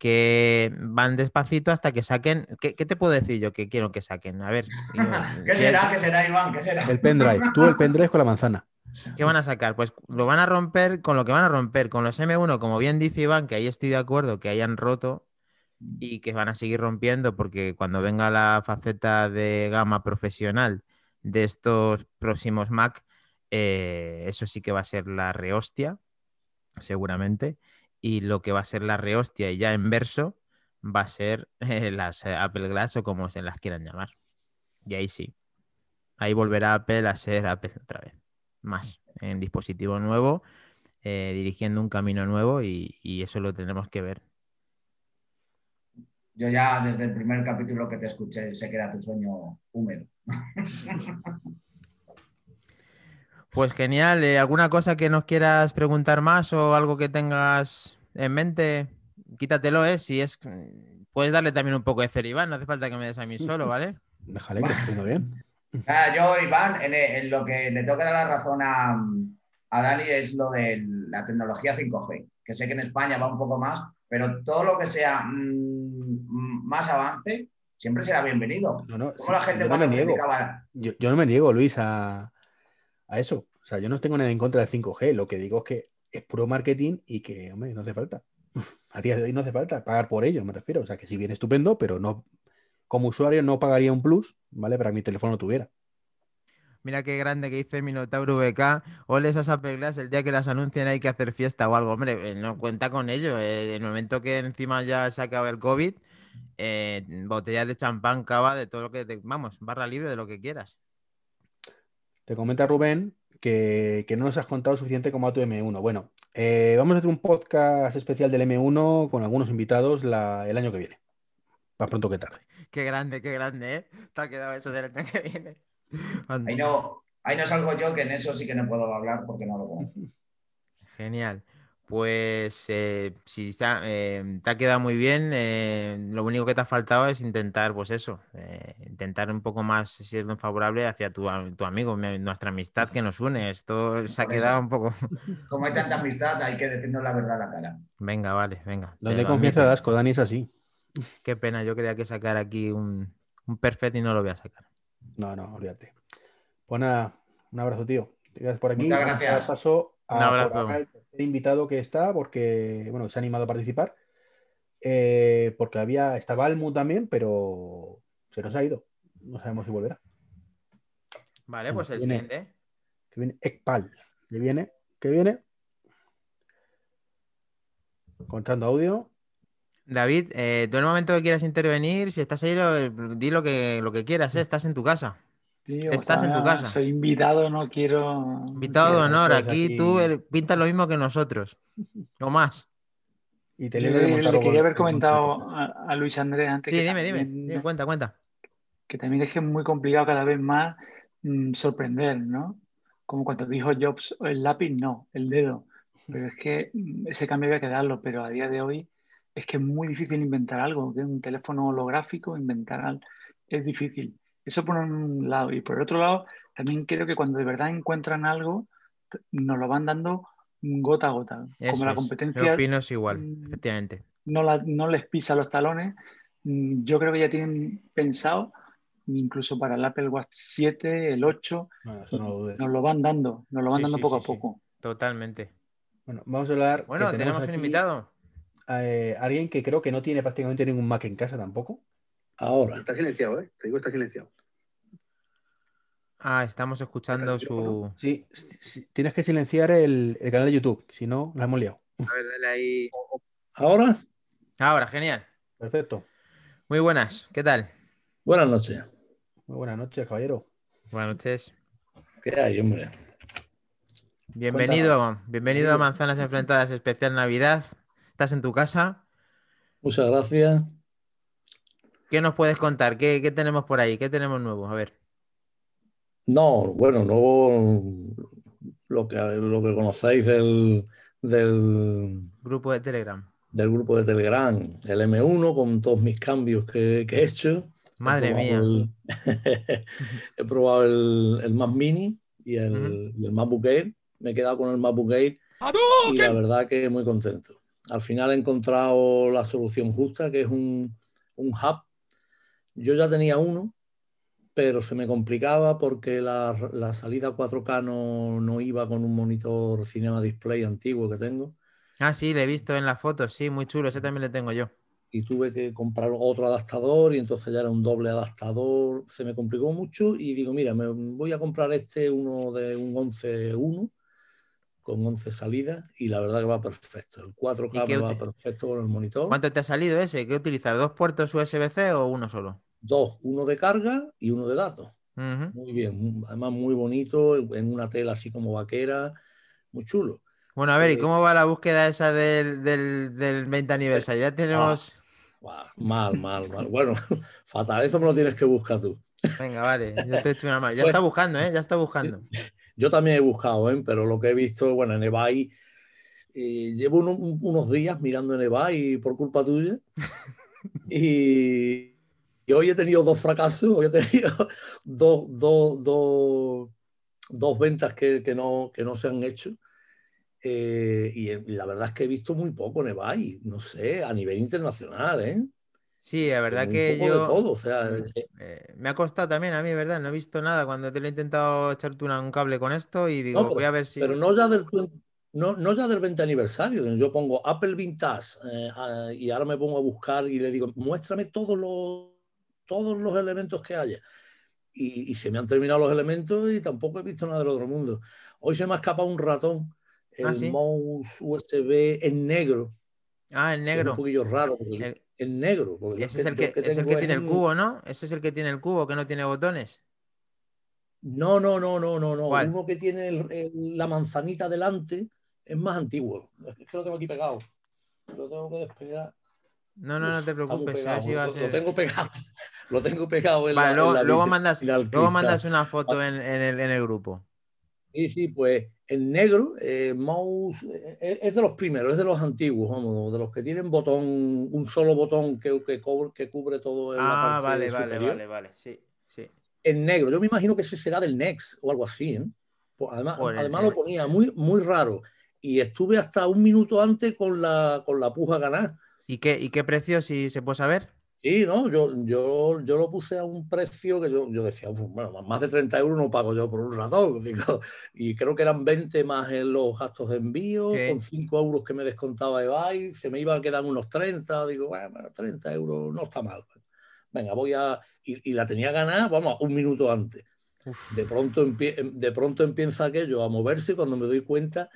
que van despacito hasta que saquen. ¿Qué, qué te puedo decir yo que quiero que saquen? A ver. yo- ¿Qué será? ¿Qué será, Iván? ¿Qué será? El pendrive, tú el pendrive con la manzana. ¿Qué van a sacar? Pues lo van a romper con lo que van a romper, con los M1, como bien dice Iván, que ahí estoy de acuerdo, que hayan roto y que van a seguir rompiendo, porque cuando venga la faceta de gama profesional de estos próximos Mac, eh, eso sí que va a ser la rehostia, seguramente. Y lo que va a ser la rehostia y ya en verso va a ser eh, las eh, Apple Glass o como se las quieran llamar. Y ahí sí. Ahí volverá Apple a ser Apple otra vez. Más en dispositivo nuevo, eh, dirigiendo un camino nuevo y, y eso lo tenemos que ver. Yo ya desde el primer capítulo que te escuché sé que era tu sueño húmedo. Pues genial. eh, ¿Alguna cosa que nos quieras preguntar más o algo que tengas en mente? Quítatelo, ¿eh? Si es. Puedes darle también un poco de Ceribán, no hace falta que me des a mí solo, ¿vale? Déjale que esté bien. Ah, yo, Iván, en, en lo que le tengo que dar la razón a, a Dani es lo de la tecnología 5G, que sé que en España va un poco más, pero todo lo que sea mm, mm, más avance siempre será bienvenido. No, no, Como sí, la gente yo no me cuando niego. criticaba- Yo, yo no me niego, Luis, a, a eso. O sea, yo no tengo nada en contra del 5G. Lo que digo es que es puro marketing y que, hombre, no hace falta. A día de hoy no hace falta pagar por ello, me refiero. O sea, que si bien estupendo, pero no, como usuario no pagaría un plus, ¿vale? Para que mi teléfono tuviera. Mira qué grande que dice Minotauro VK. Ole esas Apple Glass, el día que las anuncien hay que hacer fiesta o algo. Hombre, eh, no cuenta con ello. eh, el momento que encima ya se acaba el COVID, eh, botellas de champán, cava, de todo lo que te... Vamos, barra libre de lo que quieras. Te comenta Rubén que, que no nos has contado suficiente como a tu M1. Bueno, eh, vamos a hacer un podcast especial del M1 con algunos invitados la- el año que viene. Más pronto que tarde. Qué grande, qué grande, ¿eh? Te ha quedado eso del año que viene. Ahí no, ahí no salgo yo, que en eso sí que no puedo hablar porque no lo conozco. Genial. Pues eh, si está- eh, te ha quedado muy bien, eh, lo único que te ha faltado es intentar, pues eso, eh, intentar un poco más siendo favorable hacia tu, a- tu amigo, mi- nuestra amistad que nos une. Esto se ha quedado un poco. Como hay tanta amistad, hay que decirnos la verdad a la cara. Venga, vale, venga. lo confianza de asco, Dani, es así. Qué pena, yo quería que sacar aquí un, un perfecto y no lo voy a sacar. No, no, olvídate. Pues nada, un abrazo, tío. Te quedas por aquí. Muchas gracias. Paso a Un por abrazo. Invitado que está, porque, bueno, se ha animado a participar. Eh, porque había, estaba Almu también, pero se nos ha ido. No sabemos si volverá. Vale, pues el viene. siguiente. Que viene Ekpal. Que viene, que viene. Contando audio. David, eh, tú en el momento que quieras intervenir, si estás ahí, lo- di lo que, lo que quieras, ¿eh? estás en tu casa. Estás en tu casa. Soy invitado, no quiero. Invitado de honor, aquí aquí- tú pintas lo mismo que nosotros, o más. Y te le, le algo quería haber en comentado a, a Luis Andrés antes Sí, que dime, dime, también- dime, cuenta, cuenta. que también es que es muy complicado cada vez más mm, sorprender, ¿no? Como cuando dijo Jobs, el lápiz no, el dedo. Pero es que mm, ese cambio había que darlo, pero a día de hoy es que es muy difícil inventar algo, que un teléfono holográfico, inventar algo, es difícil. Eso por un lado. Y por el otro lado, también creo que cuando de verdad encuentran algo, nos lo van dando gota a gota. Eso Como la es, Yo competencia opino es igual, mm, efectivamente. no, la- no les pisa los talones. Mm, Yo creo que ya tienen pensado, incluso para el Apple Watch 7, el 8, Bueno, eso no lo dudes. nos lo van dando, nos lo van Sí, dando sí, poco sí, a sí. poco. Totalmente. Bueno, vamos a hablar. Bueno, tenemos un invitado. eh, alguien que creo que no tiene prácticamente ningún Mac en casa tampoco. Ahora. Está silenciado, ¿eh? Te digo, está silenciado. Ah, estamos escuchando su. Sí, tienes que silenciar el, el canal de YouTube, si no, la hemos liado. A ver, dale ahí. Ahora. Ahora, genial. Perfecto. Muy buenas, ¿qué tal? Buenas noches. Muy buenas noches, caballero. Buenas noches. ¿Qué hay, hombre? Bienvenido, bienvenido a Manzanas Enfrentadas Especial Navidad. Estás en tu casa. Muchas gracias. ¿Qué nos puedes contar? ¿Qué, qué tenemos por ahí? ¿Qué tenemos nuevo? A ver. No, bueno, no lo que, lo que conocéis del, del, Grupo de Telegram. del grupo de Telegram, el M1, con todos mis cambios que, que he hecho. Madre He mía. el- he probado el, el Mac Mini y el, y el MacBook Air. Me he quedado con el MacBook Air y la verdad que muy contento. Al final he encontrado la solución justa, que es un, un hub. Yo ya tenía uno, pero se me complicaba porque la, la salida 4K no, no iba con un monitor Cinema Display antiguo que tengo Ah, sí, le he visto en las fotos. Sí, muy chulo. Ese también le tengo yo. y tuve que comprar otro adaptador y entonces ya era un doble adaptador. Se me complicó mucho y digo, mira, me voy a comprar este uno de un 11.1 con 11 salidas y la verdad que va perfecto. El 4K ¿Y qué me va perfecto con el monitor. ¿Cuánto te ha salido ese? ¿Qué utilizas? ¿Dos puertos USB-C o uno solo? Dos, uno de carga y uno de datos. Muy bien, además muy bonito, en una tela así como vaquera, muy chulo. Bueno, a ver, ¿y Eh, cómo va la búsqueda esa del, del, del 20 aniversario? Ya tenemos. Guau, mal, mal, mal. Bueno, fatal, eso me lo tienes que buscar tú. Venga, vale. Yo te echo una mano. Ya Bueno. está buscando, ¿eh? Ya está buscando. Yo también he buscado, ¿eh? pero lo que he visto, bueno, en eBay, eh, llevo uno- unos días mirando en eBay por culpa tuya. y, y hoy he tenido dos fracasos, hoy he tenido dos, dos, dos, dos ventas que, que no, que no se han hecho. Eh, y, y la verdad es que he visto muy poco en eBay, no sé, a nivel internacional, ¿eh? Sí, la verdad Un que poco yo. de todo, o sea, Mm. eh, eh, me ha costado también a mí, ¿verdad? No he visto nada cuando te lo he intentado echarte una- un cable con esto y digo, No, pero- voy a ver si. Pero no ya del, no, no ya del 20 aniversario. Yo pongo Apple Vintage eh, y ahora me pongo a buscar y le digo, muéstrame todos los, todos los elementos que haya. Y, y se me han terminado los elementos y tampoco he visto nada del otro mundo. Hoy se me ha escapado un ratón, el Ah, ¿sí? mouse USB en negro. Ah, el que Es un negro. poquio raro, El- en negro. Ese es el que, es el tiene el cubo, ¿no? Ese es el que tiene el cubo, que no tiene botones. No, no, no, no, no, no. ¿Cuál? Uno que tiene el- el- la manzanita delante es más antiguo. Es que lo tengo aquí pegado. Lo tengo que despegar. No, no, no te preocupes. a pegado. si va a Lo, lo ser- tengo pegado. Lo tengo pegado en Vale, la, luego, en la luego mandas, el luego mandas una foto en, en el, en el grupo. Sí, sí, pues En negro, eh, mouse eh, es de los primeros, es de los antiguos, vamos, de los que tienen botón, un solo botón que, que, cubre, que cubre todo el Ah, vale, vale, vale, vale, sí, sí. En negro, yo me imagino que ese será del Next o algo así, ¿eh? Pues además, además lo ponía muy, muy raro. Y estuve hasta un minuto antes con la, con la puja ganar. ¿Y qué, ¿Y qué precio, si se puede saber? Sí, no, yo, yo, yo lo puse a un precio que yo, yo decía, bueno, más de 30 euros no pago yo por un ratón. Digo, y creo que eran 20 más en los gastos de envío, con 5 euros que me descontaba eBay, se me iban a quedar unos 30. Digo, bueno, 30 euros no está mal. Venga, voy a. Y, la tenía ganada, vamos, un minuto antes. De pronto, de pronto empieza aquello a moverse cuando me doy cuenta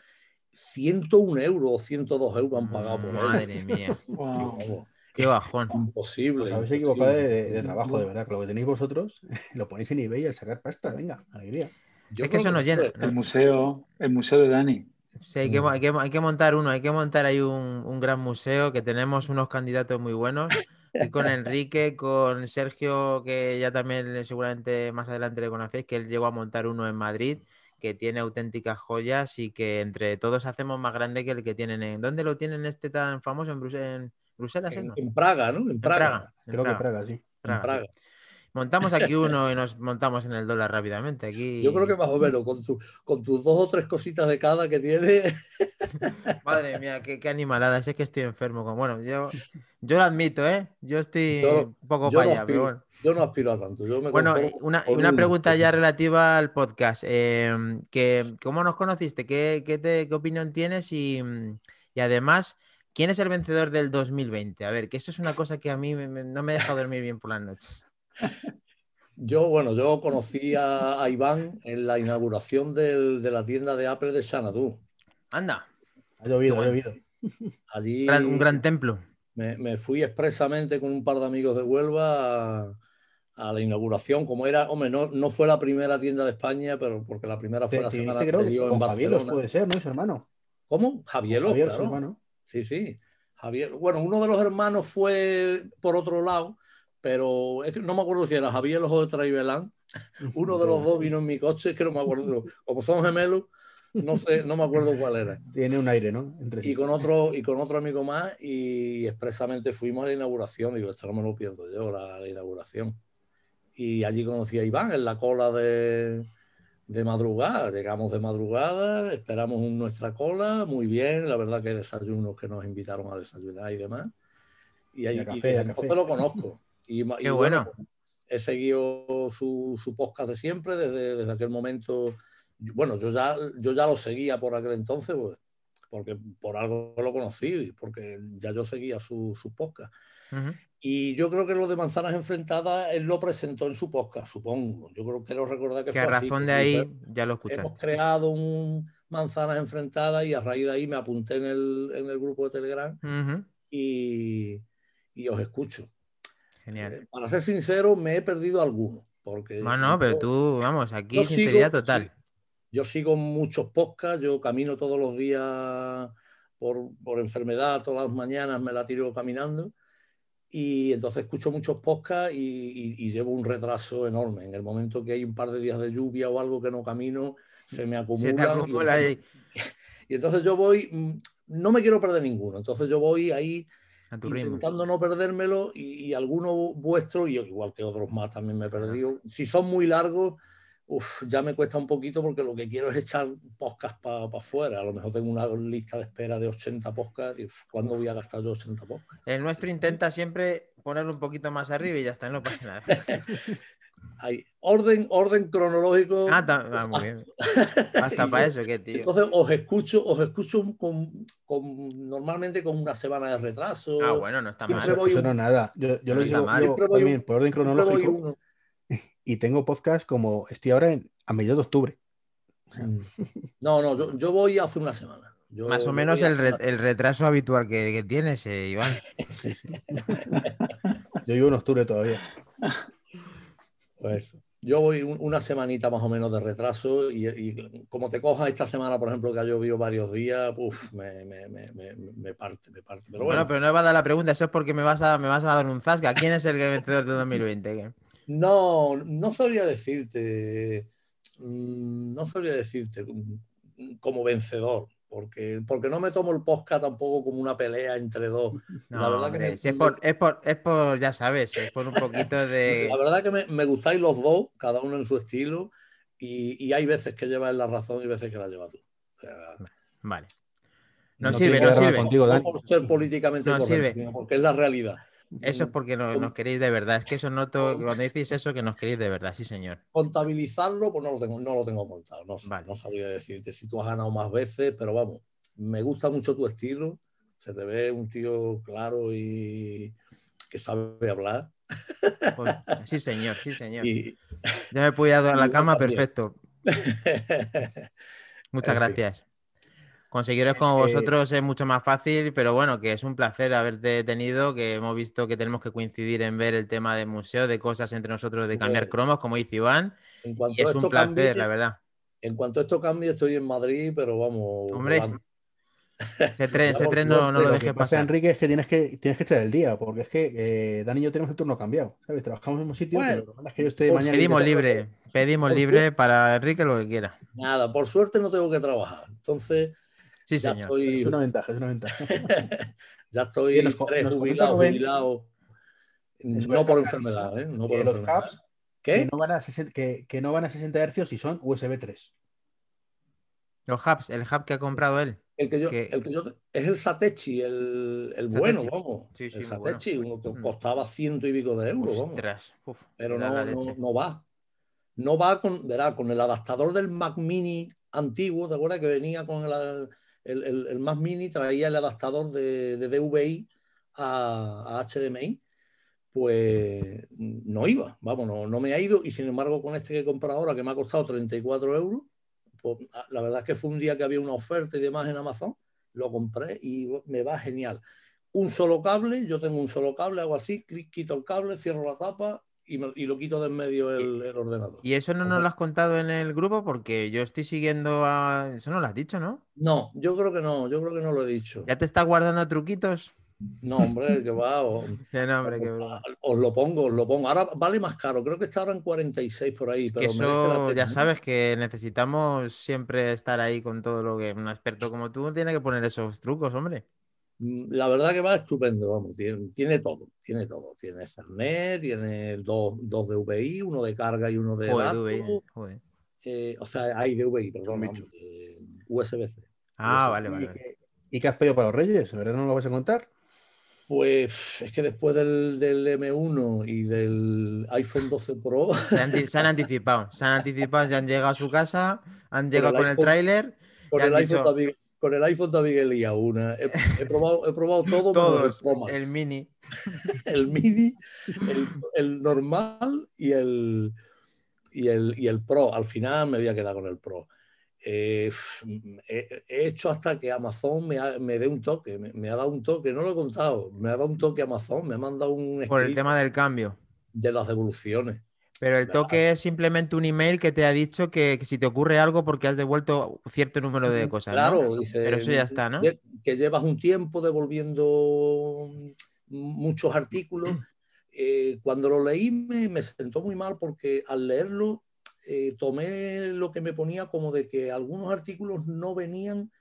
101 euros o 102 euros han pagado por él. Madre mía. Qué bajón. Imposible. Os habéis equivocado de, trabajo, de verdad. lo que tenéis vosotros, lo ponéis en eBay al sacar pasta. Venga, alegría. Yo es que eso nos llena. El museo, el museo de Dani. Sí, hay que, hay que, hay que montar uno, hay que montar ahí un, un, gran museo que tenemos unos candidatos muy buenos. Y con Enrique, con Sergio, que ya también seguramente más adelante le conocéis, que él llegó a montar uno en Madrid que tiene auténticas joyas y que entre todos hacemos más grande que el que tienen en... ¿Dónde lo tienen este tan famoso? ¿En, Bruselas? En, Praga, ¿no? En Praga. Creo que Praga, sí. en Praga. Montamos aquí uno y nos montamos en el dólar rápidamente. Aquí... Yo creo que más o menos, con, con tus dos o tres cositas de cada que tiene. Madre mía, qué, qué animalada. Es que estoy enfermo. Bueno, yo, yo lo admito, ¿eh? Yo estoy un poco para allá, pero bueno. Yo no aspiro a tanto. bueno, una, una, pregunta ya relativa al podcast. Em, que, ¿Cómo nos conociste? ¿Qué, qué, qué opinión tienes? Y, y, además, ¿quién es el vencedor del 2020? A ver, que eso es una cosa que a mí no me deja dormir bien por las noches. Yo, bueno, yo conocí a, Iván en la inauguración del, de la tienda de Apple de Xanadu. Anda. Ha llovido, ha llovido. Allí, un gran templo. Me, me, fui expresamente con un par de amigos de Huelva a, a la inauguración, como era, hombre, no, no fue la primera tienda de España, pero porque la primera fue la semana anterior en Barcelona. puede ser, ¿no? Es hermano. ¿Cómo? Javier Javier, claro. hermano. Sí, sí. Javier, bueno, uno de los hermanos fue por otro lado, pero es que no me acuerdo si era Javier Ojo de Traibelán. Uno de los dos vino en mi coche, es que no me acuerdo. Como son gemelos, no sé, no me acuerdo cuál era. Tiene un aire, ¿no? y con otro, y con otro amigo más, y expresamente fuimos a la inauguración. Digo, esto no me lo pierdo yo, la inauguración y allí conocí a Iván en la cola de, de madrugada. Llegamos de madrugada, esperamos nuestra cola, muy bien, la verdad que desayunos que nos invitaron a desayunar y demás. Y ahí café, lo conozco. Y, bueno. He seguido su, su podcast de siempre, desde, desde, aquel momento. Bueno, yo ya, yo ya lo seguía por aquel entonces, pues, porque por algo lo conocí, porque ya yo seguía su, su podcast. Y yo creo que lo de Manzanas Enfrentadas él lo presentó en su podcast, supongo. Yo creo que lo recordar que, que a razón de ahí ya lo escuchaste. Hemos creado un Manzanas Enfrentadas y a raíz de ahí me apunté en el, en el grupo de Telegram y, y, os escucho. Genial. Eh, para ser sincero, me he perdido alguno. Porque bueno, pero tú, vamos, aquí sinceridad total. yo sigo muchos podcasts, yo camino todos los días por, por enfermedad, todas las mañanas me la tiro caminando y entonces escucho muchos podcasts y, llevo un retraso enorme. En el momento que hay un par de días de lluvia o algo que no camino, se me acumula. y, y, entonces yo voy, mm, no me quiero perder ninguno, entonces yo voy ahí intentando no perdérmelo y, y alguno vuestro, y igual que otros más también me he perdido. Si son muy largos, uf, ya me cuesta un poquito porque lo que quiero es echar podcast para afuera. A lo mejor tengo una lista de espera de 80 podcasts y ¿cuándo voy a gastar yo 80 podcasts? El nuestro intenta siempre ponerlo un poquito más arriba y ya está, no pasa nada. Hay orden, orden cronológico. Ah, ah muy bien. Hasta para eso, qué tío. Entonces os escucho, os escucho con, con, normalmente con una semana de retraso. Ah, bueno, no está mal. Eso no nada. Yo, yo lo digo también por orden cronológico y tengo podcast como estoy ahora a mediados de octubre. Mm. No, no, yo, voy hace una semana. Más o menos el, retraso habitual que, tienes, eh, Iván. yo vivo en octubre todavía. Pues yo voy una semanita más o menos de retraso y, como te coja esta semana, por ejemplo, que ha llovido varios días, uf, me, parte, me parte. Pero bueno, pero no me va a dar la pregunta, eso es porque me vas a, me vas a dar un zasca. ¿Quién es el vencedor de 2020? No, no sabría decirte. Mm, no sabría decirte. como vencedor. Porque, porque no me tomo el podcast tampoco como una pelea entre dos. la verdad que es, por, es, por, es, por, ya sabes, es por un poquito de... La verdad que me, me gustáis los dos, cada uno en su estilo, y, y hay veces que llevas la razón y veces que la llevas tú. O sea, vale. No, sirve, no sirve. Contigo, no por ser políticamente no correcto, sirve. porque es la realidad. Eso es porque no, nos queréis de verdad. Es que eso noto, cuando decís eso, que nos queréis de verdad, sí, señor. Contabilizarlo, pues no lo tengo, no lo tengo montado. No, no sabría decirte si tú has ganado más veces, pero vamos, me gusta mucho tu estilo. Se te ve un tío claro y que sabe hablar. Pues, sí, señor, sí, señor. ya me he podido a la cama, perfecto. Muchas gracias. Conseguiros como vosotros es mucho más fácil, pero bueno, que es un placer haberte tenido, que hemos visto que tenemos que coincidir en ver el tema del museo, de cosas entre nosotros, de cambiar cromos, como dice Iván. y es un placer, la verdad. En cuanto a esto cambie, estoy en Madrid, pero vamos. Hombre, ese tren, ese tren no, no lo dejes pasar. Enrique, es que tienes que tienes que echar el día, porque es que eh, Dani y yo tenemos el turno cambiado, ¿sabes? Trabajamos en el mismo sitio, pero es que yo esté mañana. Pedimos libre, pedimos libre para Enrique lo que quiera. Nada, por suerte no tengo que trabajar. Entonces Sí, señor. Es una ventaja, es una ventaja. ya estoy nos, jubilado, jubilado. No por enfermedad, ¿eh? No por los hubs Que no, van a 60, que, que no van a 60 Hz y son USB 3. Los hubs, el hub que ha comprado él. El que yo, El que yo es el Satechi, el, el bueno, vamos. Sí, sí, el Satechi, uno que mm. costaba ciento y pico de euros, vamos. Uf, Pero no, no, no, va. No va con, verá, con el adaptador del Mac Mini antiguo, ¿te acuerdas? Que venía con el, el, el, más mini traía el adaptador de, de DVI a, HDMI, pues no iba, vamos, no, no, me ha ido y sin embargo con este que he comprado ahora, que me ha costado 34 euros, pues la verdad es que fue un día que había una oferta y demás en Amazon, lo compré y me va genial. Un solo cable, yo tengo un solo cable, hago así, clic, quito el cable, cierro la tapa y, lo quito de en medio el, ordenador. ¿Y eso no nos lo has contado en el grupo? Porque yo estoy siguiendo a... Eso no lo has dicho, ¿no? No, yo creo que no, yo creo que no lo he dicho. ¿Ya te estás guardando truquitos? No, hombre, que va. O, os lo pongo, os lo pongo. Ahora vale más caro, creo que está ahora en 46 por ahí. pero eso ya sabes que necesitamos siempre estar ahí con todo lo que un experto como tú tiene que poner esos trucos, hombre. Mm, la verdad que va estupendo, vamos, tiene, todo, tiene todo. Tiene Ethernet, tiene dos, dos DVI, uno de carga y uno de joder, eh, o sea, hay DVI, perdón, USB-C. Ah, vale, vale. ¿Y qué has pedido para los Reyes? ¿Verdad no lo vas a contar? Pues es que después del, del, M1 y del iPhone 12 Pro. Se han, anticipado, se han anticipado, ya han llegado a su casa, han llegado con el, tráiler. Con el iPhone también con el iPhone también he una. He, probado, he probado todo Todos, el, el mini. el mini, el, normal y el, y el, y el Pro. Al final me voy a quedar con el Pro. Eh, he, hecho hasta que Amazon me, me dé un toque, me, ha dado un toque, no lo he contado, me ha dado un toque Amazon, me ha mandado un... Por el tema del cambio. De las devoluciones. Pero el toque es simplemente un email que te ha dicho que, si te ocurre algo porque has devuelto cierto número de cosas. Claro, dice, pero eso ya está, ¿no? Que llevas un tiempo devolviendo muchos artículos. Eh, cuando lo leí me, sentó muy mal porque al leerlo eh, tomé lo que me ponía como de que algunos artículos no venían,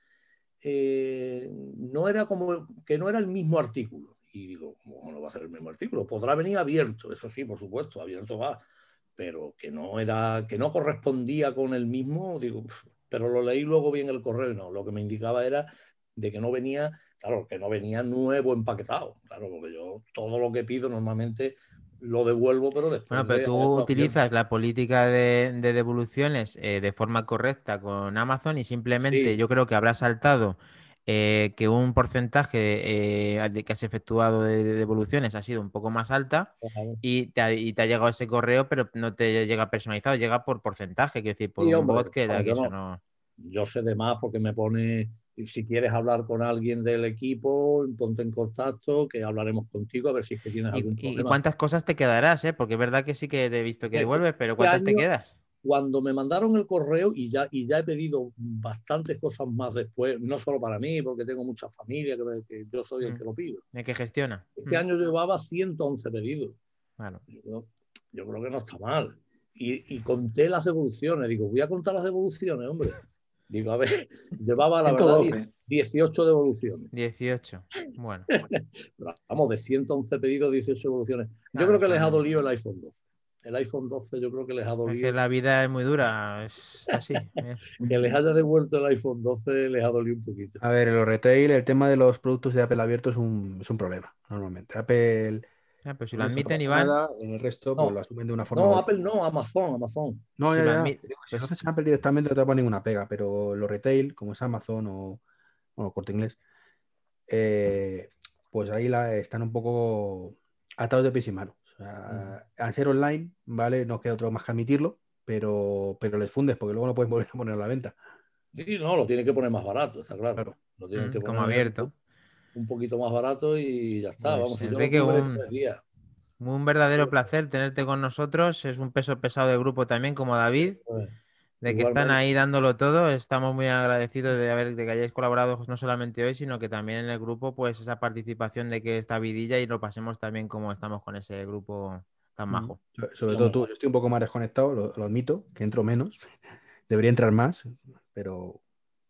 eh, no era como que no era el mismo artículo. Y digo, ¿cómo no va a ser el mismo artículo? Podrá venir abierto, eso sí, por supuesto, abierto va pero que no era, que no correspondía con el mismo, digo, pero lo leí luego bien el correo no, lo que me indicaba era de que no venía, claro, que no venía nuevo empaquetado, claro, porque yo todo lo que pido normalmente lo devuelvo, pero después. Bueno, pero tú utilizas la política de, devoluciones eh, de forma correcta con Amazon y simplemente yo creo que habrá saltado eh, que un porcentaje eh, que has efectuado de, devoluciones ha sido un poco más alta y te, ha, llegado ese correo, pero no te llega personalizado, llega por porcentaje, quiero decir, por un bot que, eso no... Yo sé de más porque me pone, si quieres hablar con alguien del equipo, ponte en contacto, que hablaremos contigo a ver si es que tienes algún problema. ¿Y cuántas cosas te quedarás? Eh? Porque es verdad que sí que he visto que devuelves, pero ¿cuántas te quedas? Cuando me mandaron el correo, y ya, y ya he pedido bastantes cosas más después, no solo para mí, porque tengo mucha familia, que, yo soy el mm. que lo pido. El que gestiona. Este mm. año llevaba 111 pedidos. Yo, creo que no está mal. Y, y, conté las evoluciones. Digo, voy a contar las evoluciones, hombre. Digo, a ver, llevaba la verdad 112. 18 devoluciones. 18. Bueno, Pero Vamos, de 111 pedidos, 18 devoluciones. Yo Claro, creo que les ha dolido el iPhone 12. El iPhone 12 yo creo que les ha es dolido. que la vida es muy dura. Es así. Que les haya devuelto el iPhone 12 les ha dolido un poquito. A ver, en los retail, el tema de los productos de Apple abiertos es un, es un problema, normalmente. Apple. Ya, pero si lo admiten, Iván. nada, en el resto, pues lo asumen de una forma. No. Apple no, Amazon, Amazon. No, si ya, lo ya. si pues- lo haces en Apple directamente no te va ninguna pega, pero los retail, como es Amazon o bueno, Corte Inglés, eh, pues ahí la, están un poco atados de pies y manos. O sea, al ser online, ¿vale? No queda otro más que admitirlo, pero, pero les fundes porque luego no pueden volver a poner a la venta. Sí, no, lo tienen que poner más barato, está claro. Claro. Lo tienen Mm, que como poner abierto. Un poquito más barato y ya está. Pues, Vamos, yo Enrique, en un- tres días. Un verdadero placer tenerte con nosotros. Es un peso pesado del grupo también, como David, Pues, de que están ahí dándolo todo. Estamos muy agradecidos de, haber, de que hayáis colaborado no solamente hoy, sino que también en el grupo, pues esa participación de que esta vidilla y lo pasemos también como estamos con ese grupo tan majo. So- Sobre Sí, todo tú, yo estoy un poco más desconectado, lo, lo admito, que entro menos. Debería entrar más, pero.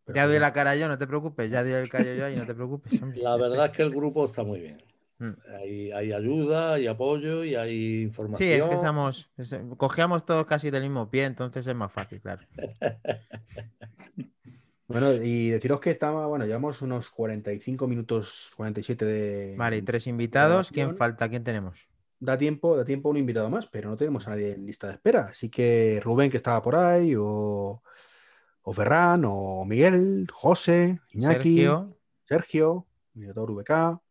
pero Ya doy la cara yo, no te preocupes. Ya doy el callo yo y no te preocupes. hombre. La verdad es que el grupo está muy bien. Mm. Hay, hay ayuda, hay apoyo y hay información. Sí, estamos, es- cogíamos todos casi del mismo pie, entonces es más fácil, claro. Bueno, y deciros que estaba, bueno, llevamos unos 45 minutos, 47 de. Vale, y tres invitados. ¿Quién falta? ¿Quién tenemos? Da tiempo, da tiempo a un invitado más, pero no tenemos a nadie en lista de espera. Así que Rubén, que estaba por ahí, o, o Ferran, o Miguel, José, Iñaki, Sergio, Sergio. Minotaur VK.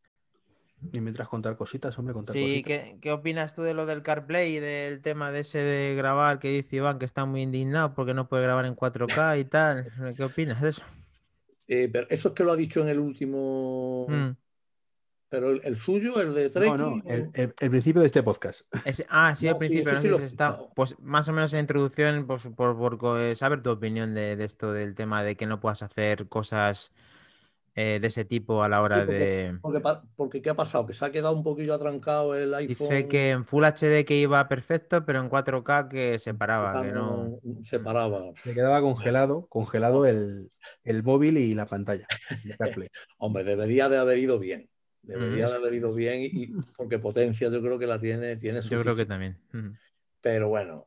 Y mientras contar cositas, hombre, contar Sí, cositas. ¿qué, qué opinas tú de lo del CarPlay y del tema de ese de grabar que dice Iván que está muy indignado porque no puede grabar en 4K y tal? ¿Qué opinas de eso? Eh, pero eso es que lo ha dicho en el último. Mm. Pero el, el suyo, el de Treki. No, no, el, el- el principio de este podcast. Ah, sí, No, sí, principio, sí sé lo si he está. escuchado. Pues más o menos en introducción, pues, por, por co- eh, saber tu opinión de, de esto, del tema de que no puedas hacer cosas eh, de ese tipo a la hora Sí, porque- de. Porque, porque ¿qué ha pasado? Que se ha quedado un poquillo atrancado el iPhone. Dice que en Full HD que iba perfecto, pero en 4K que se paraba, ah, que no. Se paraba. Se quedaba congelado, congelado el, el móvil y la pantalla. Hombre, debería de haber ido bien. Debería Mm. de haber ido bien y, y- porque potencia yo creo que la tiene, tiene Yo creo que también. Pero bueno,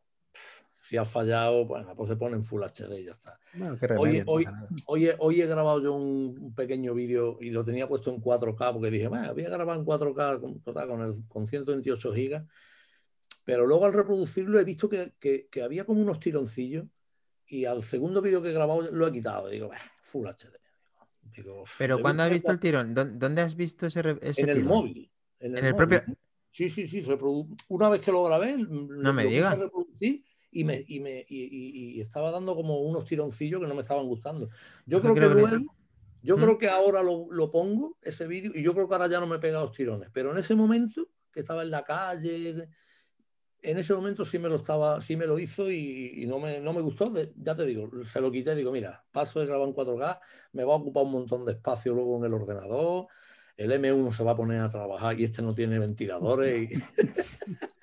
si ha fallado, bueno, pues se pone en Full HD y ya está. Bueno, qué Hoy, no hoy, hoy, he, hoy he grabado yo un, pequeño vídeo y lo tenía puesto en 4K porque dije, "Bueno, voy a grabar en 4K con, total, con, el- con 128 gigas. Pero luego al reproducirlo he visto que, que- que había como unos tironcillos y al segundo vídeo que he grabado lo he quitado. Digo, "Bah, Full HD. Digo, Pero "Debí ¿cuándo has visto el tirón? ¿Dó- ¿Dónde has visto ese, ese en el tirón? móvil. En el propio- Sí, sí, sí. reprodu- Una vez que lo grabé, no me lo puse digas. Y, me, y, me, y, y- estaba dando como unos tironcillos que no me estaban gustando. Yo Yo creo que creo que- luego, yo ¿Mm? creo que ahora lo, lo pongo, ese vídeo, y yo creo que ahora ya no me pega los tirones. Pero en ese momento, que estaba en la calle, en ese momento sí me lo estaba, sí me lo hizo y, y no, me, no me gustó. Ya te digo, se lo quité, digo, mira, paso de grabar en 4K, me va a ocupar un montón de espacio luego en el ordenador. El M1 se va a poner a trabajar y este no tiene ventiladores. y-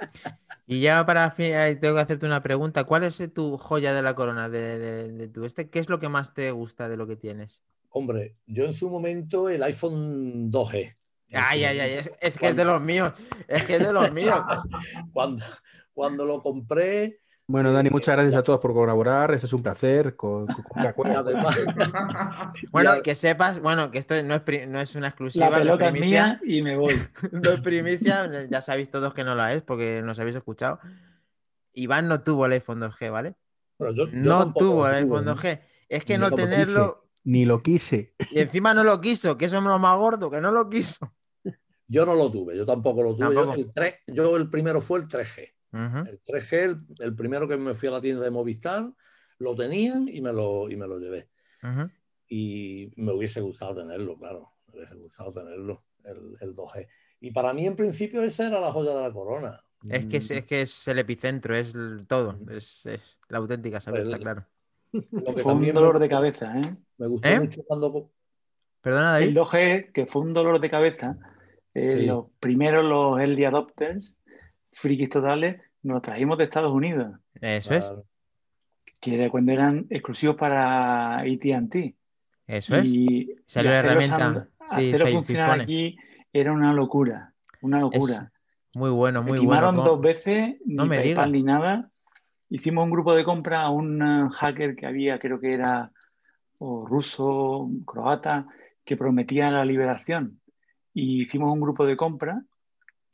Y ya para fin, ahí tengo que hacerte una pregunta. ¿Cuál es eh, tu joya de la corona de, de- de tu este? ¿Qué es lo que más te gusta de lo que tienes? Hombre, yo en su momento el iPhone 2G. En Ay, ay, ay, es, es que es de los míos. Es que es de los míos. Cuando, cuando lo compré, Bueno, Dani, Eh, muchas gracias a todos por colaborar. Eso es un placer. Con, con- con Bueno, que sepas, bueno, que esto no es, pri- no es una exclusiva. La pelota es primicia. mía y me voy. No es primicia, ya sabéis todos que no la es porque nos habéis escuchado. Iván no tuvo el iPhone 2G, ¿vale? bueno, yo- yo No tuvo el iPhone ¿no? 2G. Es que no quise. tenerlo Ni lo quise. y encima no lo quiso, que eso es lo más gordo, que no lo quiso. Yo no lo tuve, yo tampoco lo tuve. Yo Tampoco. el, 3 yo el primero fue el 3G. El 3G, el, el primero que me fui a la tienda de Movistar, lo tenían y me lo, y me lo llevé. Y me hubiese gustado tenerlo, claro, me hubiese gustado tenerlo, el, el 2G. Y para mí, en principio, esa era la joya de la corona. Es que es, es que es el epicentro, es el todo, es, es la auténtica saber, está El- claro. Fue un dolor me, de cabeza, ¿eh? me gustó ¿Eh? mucho cuando... Perdona, El David. 2G, que fue un dolor de cabeza. eh, Sí. Los primeros, los early adopters, frikis totales, nos trajimos de Estados Unidos. Eso es. Que era cuando eran exclusivos para AT&T. Eso es. Y, Salió la herramienta, sí, hacerlo funcionar aquí era una locura, una locura. Muy bueno, Me muy bueno. dos veces, No ni me PayPal digas. ni nada. Hicimos un grupo de compra a un eh, hacker que había, creo que era o ruso, croata, que prometía la liberación. Y hicimos un grupo de compra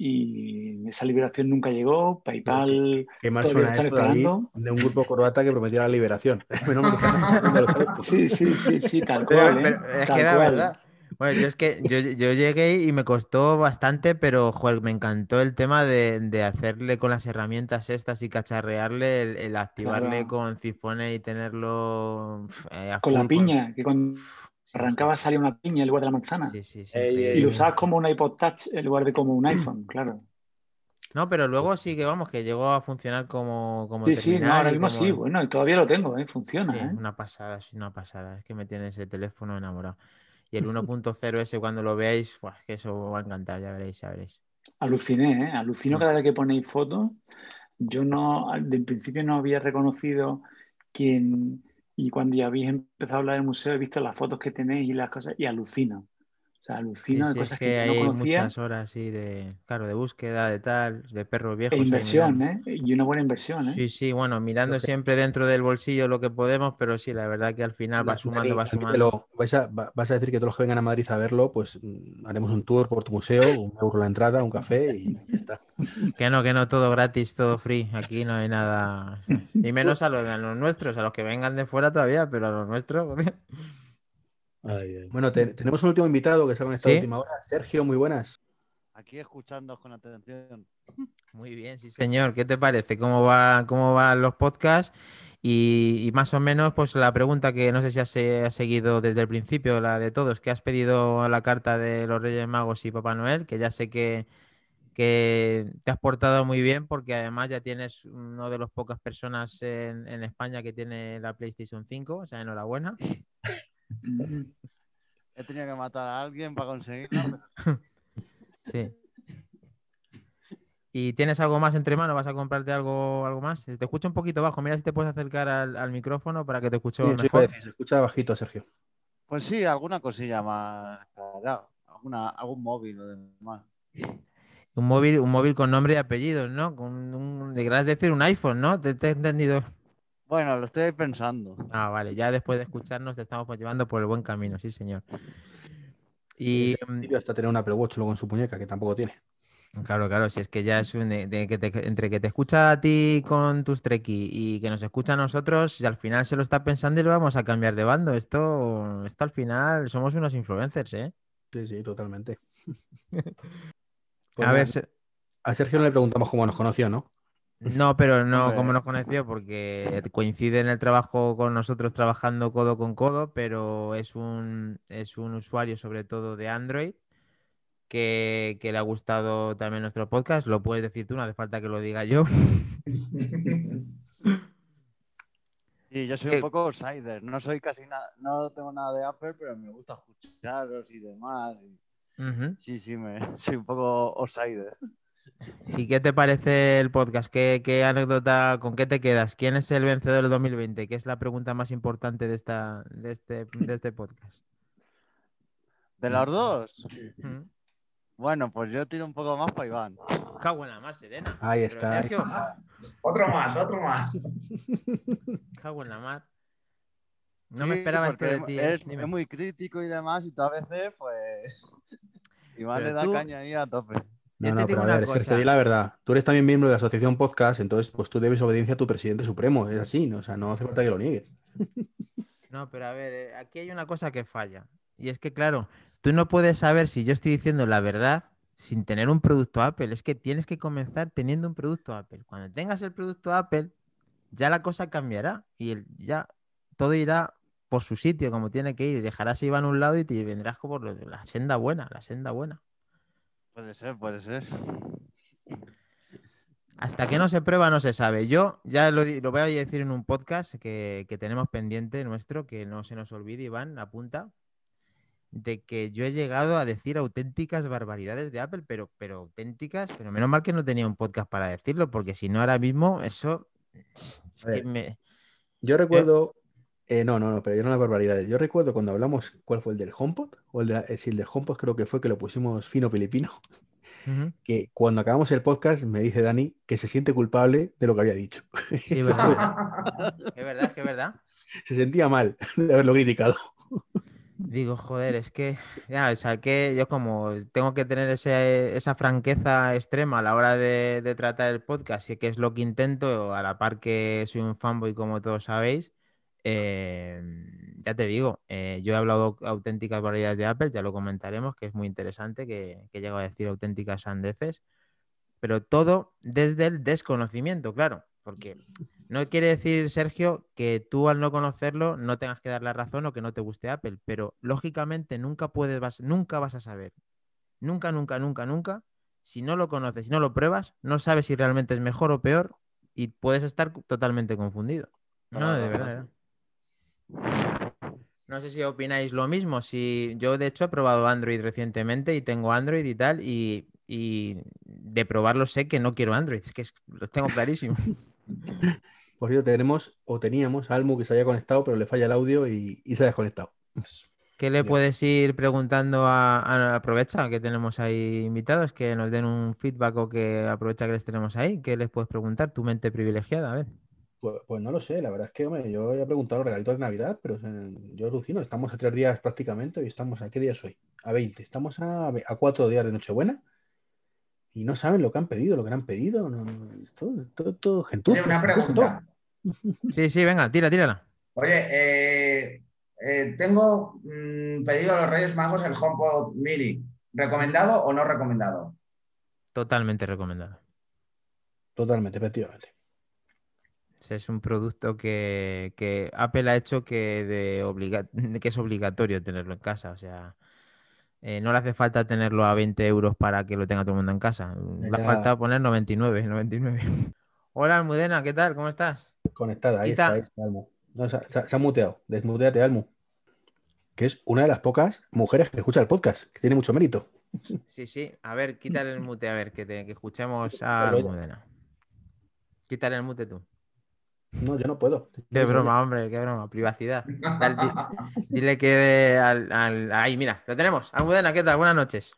y esa liberación nunca llegó. PayPal Qué mal todavía suena esperando. de un grupo croata que prometía la liberación. Sí, sí, sí, sí, tal Pero- cual, ¿eh? pero es Tal que cual. verdad. Bueno, yo es que yo, yo llegué y me costó bastante, pero joder, me encantó el tema de, de hacerle con las herramientas estas y cacharrearle, el, el activarle Claro. con Cifone y tenerlo eh, a Con la piña, que cuando Sí, sí, arrancaba sí. salía una piña en lugar de la manzana. Sí, sí, sí, Ey. Y lo usabas como un iPod Touch en lugar de como un iPhone, claro. No, pero luego sí que vamos, que llegó a funcionar como, como Sí, sí, no, ahora mismo como- sí, bueno, y todavía lo tengo, ¿eh? Funciona, Sí, ¿eh? una pasada, sí, una pasada. Es que me tiene ese teléfono enamorado. Y el 1.0 ese cuando lo veáis, buah, es que eso os va a encantar, ya veréis, ya veréis. Aluciné, ¿eh? Alucino Mm. cada vez que ponéis fotos. Yo no, al- de principio no había reconocido quién, y cuando ya habéis empezado a hablar del museo he visto las fotos que tenéis y las cosas, y alucino. Sea, Sí, alucino de sí, es cosas que no hay conocía. muchas horas así de, claro, de búsqueda, de tal, de perros viejos. E ahí inversión. ¿eh? Y una buena inversión, ¿eh? Sí, sí, bueno, mirando Lo siempre dentro del bolsillo lo que podemos, pero sí, la verdad que al final va sumando, va sumando. Vais a, va- vas a decir que todos los que vengan a Madrid a verlo, pues mm, haremos un tour por tu museo, un euro la entrada, un café y ya está. Que no, que no, todo gratis, todo free. Aquí no hay nada. Y menos a los, a los nuestros, a los que vengan de fuera todavía, pero a los nuestros. Joder. Ay, ay. Bueno, te- tenemos un último invitado que se ha conectado a ¿Sí? última hora. Sergio, muy buenas. Aquí escuchando con atención. Muy bien, sí, señor. ¿Qué te parece? ¿Cómo va, cómo van los podcasts? Y, y más o menos, pues la pregunta que no sé si has, eh, has seguido desde el principio, la de todos, que has pedido la carta de los Reyes Magos y Papá Noel, que ya sé que, que te has portado muy bien porque además ya tienes uno de los pocas personas en, en España que tiene la PlayStation 5, o sea, enhorabuena. He tenido que matar a alguien para conseguirlo. pero Sí. ¿Y tienes algo más entre manos? ¿Vas a comprarte algo, algo más? Te escucho un poquito bajo. Mira si te puedes acercar al, al micrófono para que te escuche Sí, mejor. decir, se escucha bajito, Sergio. Pues sí, alguna cosilla más. Claro, alguna, algún móvil o demás. Un móvil, un móvil con nombre y apellidos, ¿no? Con un, decir un iPhone, ¿no? Te, te he entendido. Bueno, lo estoy pensando. Ah, vale. Ya después de escucharnos te estamos llevando por el buen camino, sí, señor. Y mm, hasta tener un Apple Watch luego en su muñeca, que tampoco tiene. Claro, claro, si es que ya es un, de- de que te- entre que te escucha a ti con tus treki y que nos escucha a nosotros, y al final se lo está pensando y lo vamos a cambiar de bando. Esto, esto al final somos unos influencers, ¿eh? Sí, sí, totalmente. A Pues ver, nada, se- a Sergio no le preguntamos cómo nos conoció, ¿no? No, pero no como nos conoció, porque coincide en el trabajo con nosotros trabajando codo con codo, pero es un, es un usuario sobre todo de Android. Que, que le ha gustado también nuestro podcast, lo puedes decir tú, no hace falta que lo diga yo. Y yo soy Eh, un poco outsider. No soy casi nada, no tengo nada de Apple, pero me gusta escucharos y demás. y-. Sí, sí, me, soy un poco outsider. ¿Y qué te parece el podcast? ¿Qué, qué anécdota, con qué te quedas? ¿Quién es el vencedor del 2020? Que es la pregunta más importante de, esta, de, este, de este podcast. De los dos, Mm. bueno, pues yo tiro un poco más para Iván. Cago en la mar, Serena. Ahí Pero, está. Sergio, Otro más, otro más. cago en la mar. No me esperaba esto de ti. ¿eh? Es, es muy crítico y demás, y todas veces, pues. Iván Pero le da tú- caña ahí a tope. No, no, pero a ver, Sergio, di la verdad. Tú eres también miembro de la Asociación Podcast, entonces pues tú debes obediencia a tu presidente supremo. Es así, ¿no? O sea, no hace falta que lo niegues. No, pero a ver, eh, aquí hay una cosa que falla. Y es que, claro, tú no puedes saber si yo estoy diciendo la verdad sin tener un producto Apple. Es que tienes que comenzar teniendo un producto Apple. Cuando tengas el producto Apple, ya la cosa cambiará y el- ya todo irá por su sitio como tiene que ir. Dejarás a Iván a un lado y te vendrás por lo- la senda buena, la senda buena. Puede ser, puede ser. Hasta que no se prueba, no se sabe. Yo ya lo, voy a decir en un podcast que, que tenemos pendiente nuestro, que no se nos olvide, Iván, apunta, de que yo he llegado a decir auténticas barbaridades de Apple, pero, pero auténticas, pero menos mal que no tenía un podcast para decirlo, porque si no ahora mismo eso es A ver. que me... Yo recuerdo. Eh, no, no, no, pero yo no las barbaridades. Yo recuerdo cuando hablamos, ¿cuál fue el del HomePod? O el de, eh, el del HomePod creo que fue que lo pusimos fino filipino. Que cuando acabamos el podcast me dice Dani que se siente culpable de lo que había dicho. Sí, es verdad. Es verdad, es verdad. Se sentía mal de haberlo criticado. Digo, joder, es que ya, o sea, que yo como tengo que tener ese- esa franqueza extrema a la hora de, de tratar el podcast, y que es lo que intento, a la par que soy un fanboy, como todos sabéis, eh, ya te digo, eh, yo he hablado auténticas variedades de Apple, ya lo comentaremos, que es muy interesante, que, que llego a decir auténticas sandeces, pero todo desde el desconocimiento, claro, porque no quiere decir, Sergio, que tú al no conocerlo no tengas que dar la razón o que no te guste Apple, pero lógicamente nunca puedes, vas, nunca vas a saber, nunca, nunca, nunca, nunca, si no lo conoces, si no lo pruebas, no sabes si realmente es mejor o peor y puedes estar totalmente confundido. No, de verdad. No sé si opináis lo mismo. Si yo de hecho he probado Android recientemente y tengo Android y tal, y, y de probarlo sé que no quiero Android, es que los tengo clarísimo. Por cierto, tenemos o teníamos a Almu que se había conectado, pero le falla el audio y, y se ha desconectado. ¿Qué le puedes ir preguntando a, a- aprovecha que tenemos ahí invitados que nos den un feedback o que aprovecha que les tenemos ahí? ¿Qué les puedes preguntar? Tu mente privilegiada, a ver. Pues, pues no lo sé, la verdad es que hombre, yo he preguntado los regalitos de Navidad, pero yo alucino, estamos a tres días prácticamente y estamos a qué día es hoy? A 20, estamos a, cuatro días de Nochebuena y no saben lo que han pedido, lo que han pedido, no, no, es todo, todo, todo gentuza, una pregunta. Sí, sí, venga, tira, tírala. Oye, eh, eh, tengo mm, pedido a los Reyes Magos el HomePod Mini. ¿Recomendado o no recomendado? Totalmente recomendado. Totalmente, efectivamente. Es un producto que, que Apple ha hecho que, de obliga- que es obligatorio tenerlo en casa. O sea, eh, no le hace falta tenerlo a 20 euros para que lo tenga todo el mundo en casa. Le Ya. ha faltado poner 99, 99. Hola, Almudena, ¿qué tal? ¿Cómo estás? Conectada, ahí está, ahí está Almu. No, se, ha- se ha- se ha muteado, desmuteate Almu. Que es una de las pocas mujeres que escucha el podcast, que tiene mucho mérito. Sí, sí. A ver, quítale el mute, a ver, que, te- que escuchemos a Almudena. Quítale el mute tú. No, yo no puedo. Qué broma, hombre, qué broma. Privacidad. Dale, dile que de al, al- Ahí, mira, lo tenemos. Almudena, ¿qué tal? Buenas noches.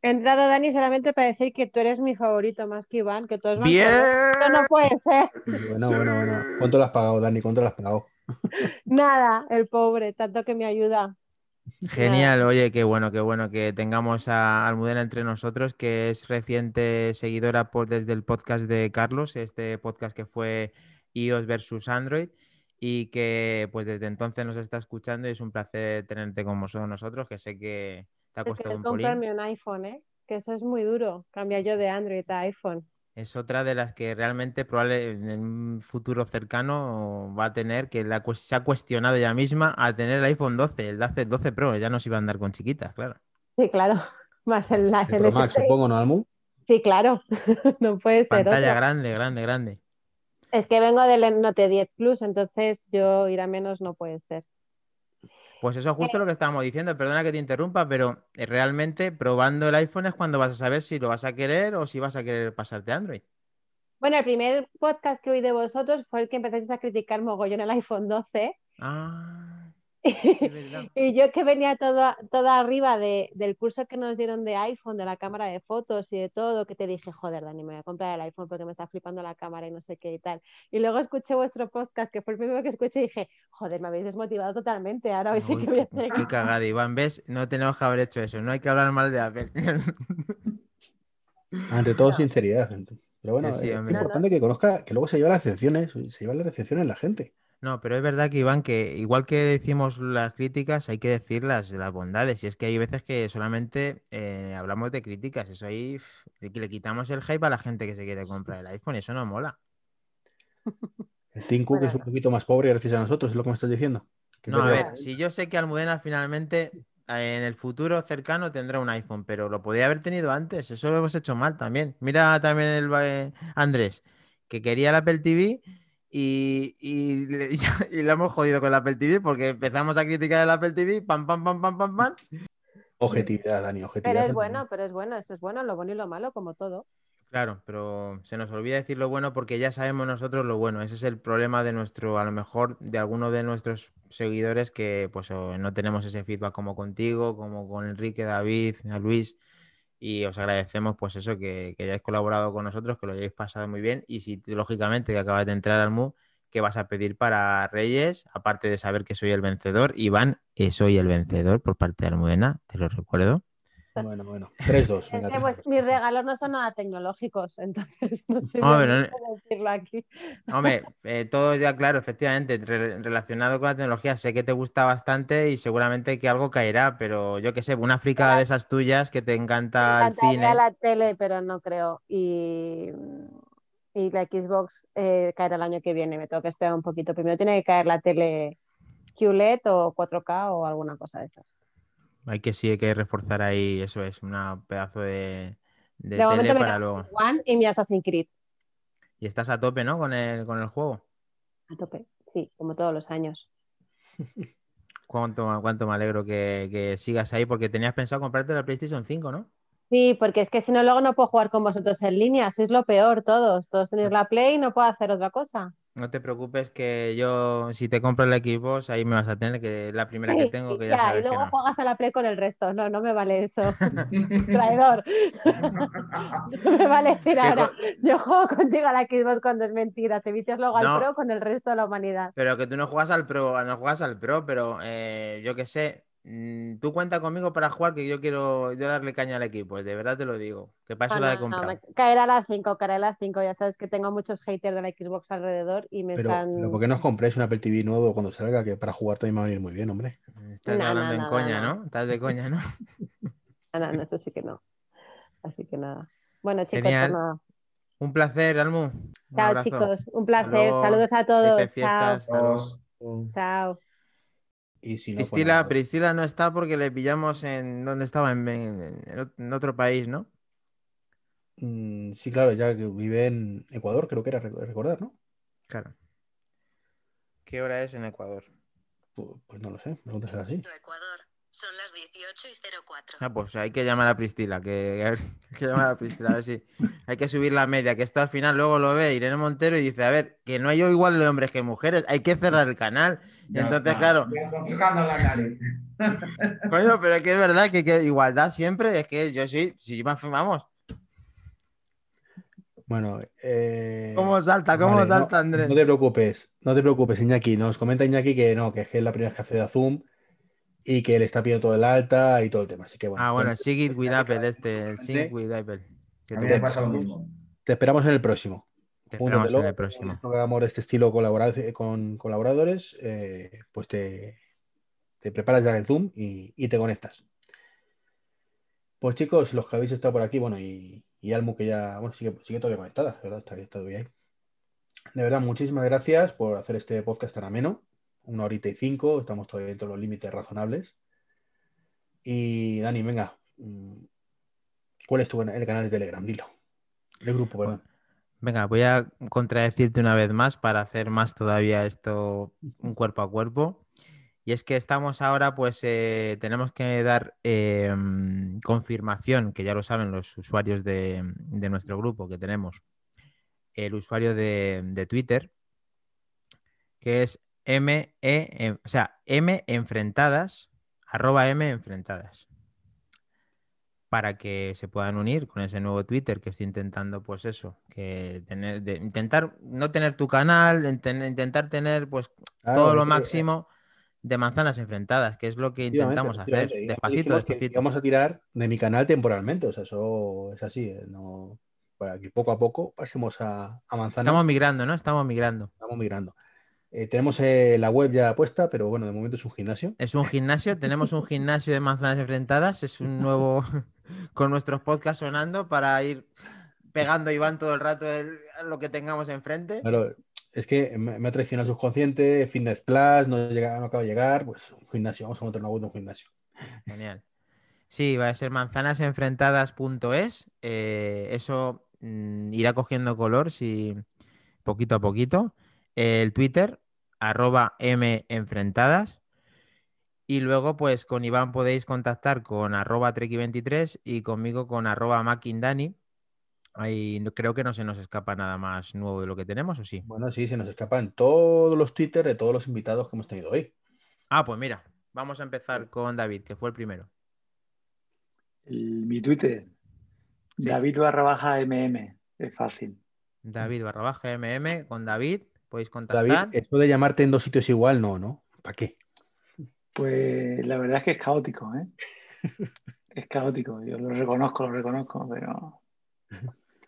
He entrado, Dani, solamente para decir que tú eres mi favorito más que Iván, que todos van Bien. Esto no puede ser. Bueno, bueno, bueno. ¿Cuánto lo has pagado, Dani? ¿Cuánto lo has pagado? Nada, el pobre, tanto que me ayuda. Genial, oye, qué bueno, qué bueno que tengamos a Almudena entre nosotros, que es reciente seguidora por, desde el podcast de Carlos, este podcast que fue iOS versus Android, y que pues desde entonces nos está escuchando y es un placer tenerte con vosotros nosotros, que sé que te ha costado un polín. comprarme un iPhone, ¿eh? Que eso es muy duro, cambiar yo de Android a iPhone. Es otra de las que realmente probable en un futuro cercano va a tener, que la, se ha cuestionado ella misma a tener el iPhone 12, el 12, 12 Pro, ya no se iba a andar con chiquitas, claro. Sí, claro. Más el, El el Pro Max, S6. supongo, ¿no, Almu? Sí, claro. no puede ser Pantalla grande, grande, grande. Es que vengo del Note 10 Plus, entonces yo ir a menos no puede ser. Pues eso es justo Eh. lo que estábamos diciendo, perdona que te interrumpa, pero eh, realmente probando el iPhone es cuando vas a saber si lo vas a querer o si vas a querer pasarte a Android. Bueno, el primer podcast que oí de vosotros fue el que empezasteis a criticar mogollón el iPhone 12. Ah. Y yo que venía toda, toda arriba de- del curso que nos dieron de iPhone, de la cámara de fotos y de todo, que te dije, joder, Dani, me voy a comprar el iPhone porque me está flipando la cámara y no sé qué y tal. Y luego escuché vuestro podcast, que fue el primero que escuché, y dije, joder, me habéis desmotivado totalmente, ahora hoy sí que voy a seguir. qué cagada, Iván. ¿Ves? No tenemos que haber hecho eso. No hay que hablar mal de Apple. Ante todo, sinceridad. gente. Pero bueno, Sí, sí, eh, es hombre. importante que conozca, que luego se lleva las excepciones, se lleva las excepciones la gente. No, pero es verdad que Iván, que igual que decimos las críticas, hay que decir las, las bondades. Y es que hay veces que solamente eh, hablamos de críticas. Eso ahí de que le quitamos el hype a la gente que se quiere comprar el iPhone. Y eso no mola. El Tim Cook es un poquito más pobre gracias a nosotros, es lo que me estás diciendo. No, a ver, si yo sé que Almudena finalmente eh, en el futuro cercano tendrá un iPhone, pero lo podía haber tenido antes. Eso lo hemos hecho mal también. Mira también el eh, Andrés, que quería el Apple TV y, y, le, y lo hemos jodido con el Apple TV porque empezamos a criticar el Apple TV, pam, pam, pam, pam, pam, pam. Objetividad, Dani, objetividad. Pero es bueno, pero es bueno, eso es bueno, lo bueno y lo malo, como todo. Claro, pero se nos olvida decir lo bueno porque ya sabemos nosotros lo bueno. Ese es el problema de nuestro, a lo mejor, de algunos de nuestros seguidores que pues o no tenemos ese feedback como contigo, como con Enrique, David, a Luis. Y os agradecemos pues eso, que, que hayáis colaborado con nosotros, que lo hayáis pasado muy bien. Y si lógicamente que acabas de entrar al MU, ¿qué vas a pedir para Reyes? Aparte de saber que soy el vencedor. Iván, eh, soy el vencedor por parte de Almudena, te lo recuerdo. Bueno, bueno. 3-2. Es venga, que, pues 3-2. mis regalos no son nada tecnológicos, entonces no sé No, muy pero bien no- cómo decirlo aquí. Hombre, eh, todo ya claro, efectivamente, re- relacionado con la tecnología, sé que te gusta bastante y seguramente que algo caerá, pero yo qué sé, una fricada de esas tuyas que te Me encanta el encantaría cine. la tele, pero no creo. Y, y la Xbox eh, caerá el año que viene. Me tengo que esperar un poquito. Primero tiene que caer la tele QLED o 4K o alguna cosa de esas. Hay que sí, hay que reforzar ahí, eso es, un pedazo de, de De tele momento me para luego. con One y mi Assassin's Creed. Y estás a tope, ¿no? Con el, con el juego. A tope. Sí, como todos los años. Cuánto, cuánto me alegro que, que sigas ahí, porque tenías pensado comprarte la PlayStation 5, ¿no? Sí, porque es que si no, luego no puedo jugar con vosotros en línea. Sois lo peor todos. Todos tenéis la Play y no puedo hacer otra cosa. No te preocupes que yo, si te compro el equipo, ahí me vas a tener, que la primera que tengo, que ya Ya, sabes y que luego no. juegas a la Play con el resto. No, no me vale eso. Traidor. No me vale decir que ahora, yo juego contigo a la Xbox cuando es mentira. Te vicias luego No. al Pro con el resto de la humanidad. Pero que tú no juegas al pro, no juegas al pro, pero eh, yo qué sé, tú cuenta conmigo para jugar que yo quiero yo darle caña al equipo, de verdad te lo digo, que para eso No, la he no, no, comprado. me- caerá a las 5, caerá a las 5. Ya sabes que tengo muchos haters de la Xbox alrededor y me Pero, están. pero ¿por qué no os compréis un Apple TV nuevo cuando salga? Que para jugar también va a venir muy bien, hombre. Estás No, hablando en no, coña, no. ¿no? Estás de coña, ¿no? Ah, no, no, eso sí que no. Así que nada. Bueno, chicos, Genial. pues nada. Un placer, Almu. Un Chao, abrazo. chicos. Un placer. Saludos a todos. Chao. Chao. Y si no, pues Priscila. Priscila no está porque le pillamos en donde estaba, en, en- en ot- en otro país, ¿no? Mm, sí, claro, ya que vive en Ecuador, creo que era rec- recordar, ¿no? Claro. ¿Qué hora es en Ecuador? Pues, pues no lo sé, pregúntasela así. Ecuador. Son las 18 y 04. Ah, pues hay que llamar a Priscila, que, hay que llamar a Priscila, a ver si hay que subir la media, que esto al final luego lo ve Irene Montero y dice, a ver, que no hay igual de hombres que mujeres, hay que cerrar el canal. Ya entonces, está, claro, Ya estoy fijando la nariz. coño, pero es que es verdad que, que igualdad siempre, es que yo sí, si más vamos, Bueno, eh, ¿cómo salta? ¿Cómo vale, no- salta, Andrés? No te preocupes, no te preocupes, Iñaki. Nos comenta Iñaki que no, que es que es la primera vez que hace de Zoom y que le está pidiendo todo el alta y todo el tema. Así que bueno, Ah, bueno, pues, Sigit with Apple, este, Sync with Apple. Que A mí te, me pasa lo mismo. te esperamos en el próximo. te esperamos en el próximo. hagamos de este estilo colabora- con colaboradores, eh, pues te, te preparas ya el Zoom y, y te conectas. Pues chicos, los que habéis estado por aquí, bueno, y, y Almu que ya, bueno, sigue, sigue todavía conectada, de ¿verdad? Está todavía ahí. De verdad, muchísimas gracias por hacer este podcast tan ameno. Una horita y cinco, estamos todavía dentro de los límites razonables. Y Dani, venga, mm, ¿cuál es tu el canal de Telegram? Dilo. El grupo, perdón. Venga, voy a contradecirte una vez más para hacer más todavía esto un cuerpo a cuerpo. Y es que estamos ahora, pues eh, tenemos que dar eh, mm, confirmación, que ya lo saben los usuarios de, de nuestro grupo que tenemos. El usuario de, de Twitter, que es M, E, en- o sea, M enfrentadas, arroba M enfrentadas para que se puedan unir con ese nuevo Twitter que estoy intentando, pues eso, que tener, de, intentar no tener tu canal, intentar tener pues Claro, todo lo que, máximo de manzanas enfrentadas, que es lo que intentamos hacer, despacito, despacito. íbamos a tirar de mi canal temporalmente, o sea, eso es así, eh, no, para que poco a poco pasemos a, a manzanas, Estamos migrando, ¿no? Estamos migrando. estamos migrando. Eh, tenemos eh, la web ya puesta, pero bueno, de momento es un gimnasio. Es un gimnasio, tenemos un gimnasio de manzanas enfrentadas, es un nuevo con nuestros podcasts sonando para ir pegando a Iván todo el rato el- lo que tengamos enfrente. Claro, es que me, me ha traicionado el subconsciente, Fitness Plus, no, llega, no acaba de llegar, pues un gimnasio, vamos a montar una web de un gimnasio. Genial. Sí, va a ser manzanasenfrentadas.es. eh, eso mm, irá cogiendo color si poquito a poquito. El Twitter, arroba menfrentadas. Y luego, pues con Iván podéis contactar con arroba treki23 y conmigo con arroba makindani. Ahí creo que no se nos escapa nada más nuevo de lo que tenemos, ¿o sí? Bueno, sí, se nos escapan todos los Twitter de todos los invitados que hemos tenido hoy. Ah, pues mira, vamos a empezar con David, que fue el primero. El- mi Twitter, Sí. David barra baja MM, es fácil. David barra baja MM con David, podéis David, contactar. eso de llamarte en dos sitios igual, no, ¿no? ¿Para qué? Pues la verdad es que es caótico, ¿eh? Es caótico, yo lo reconozco, lo reconozco, pero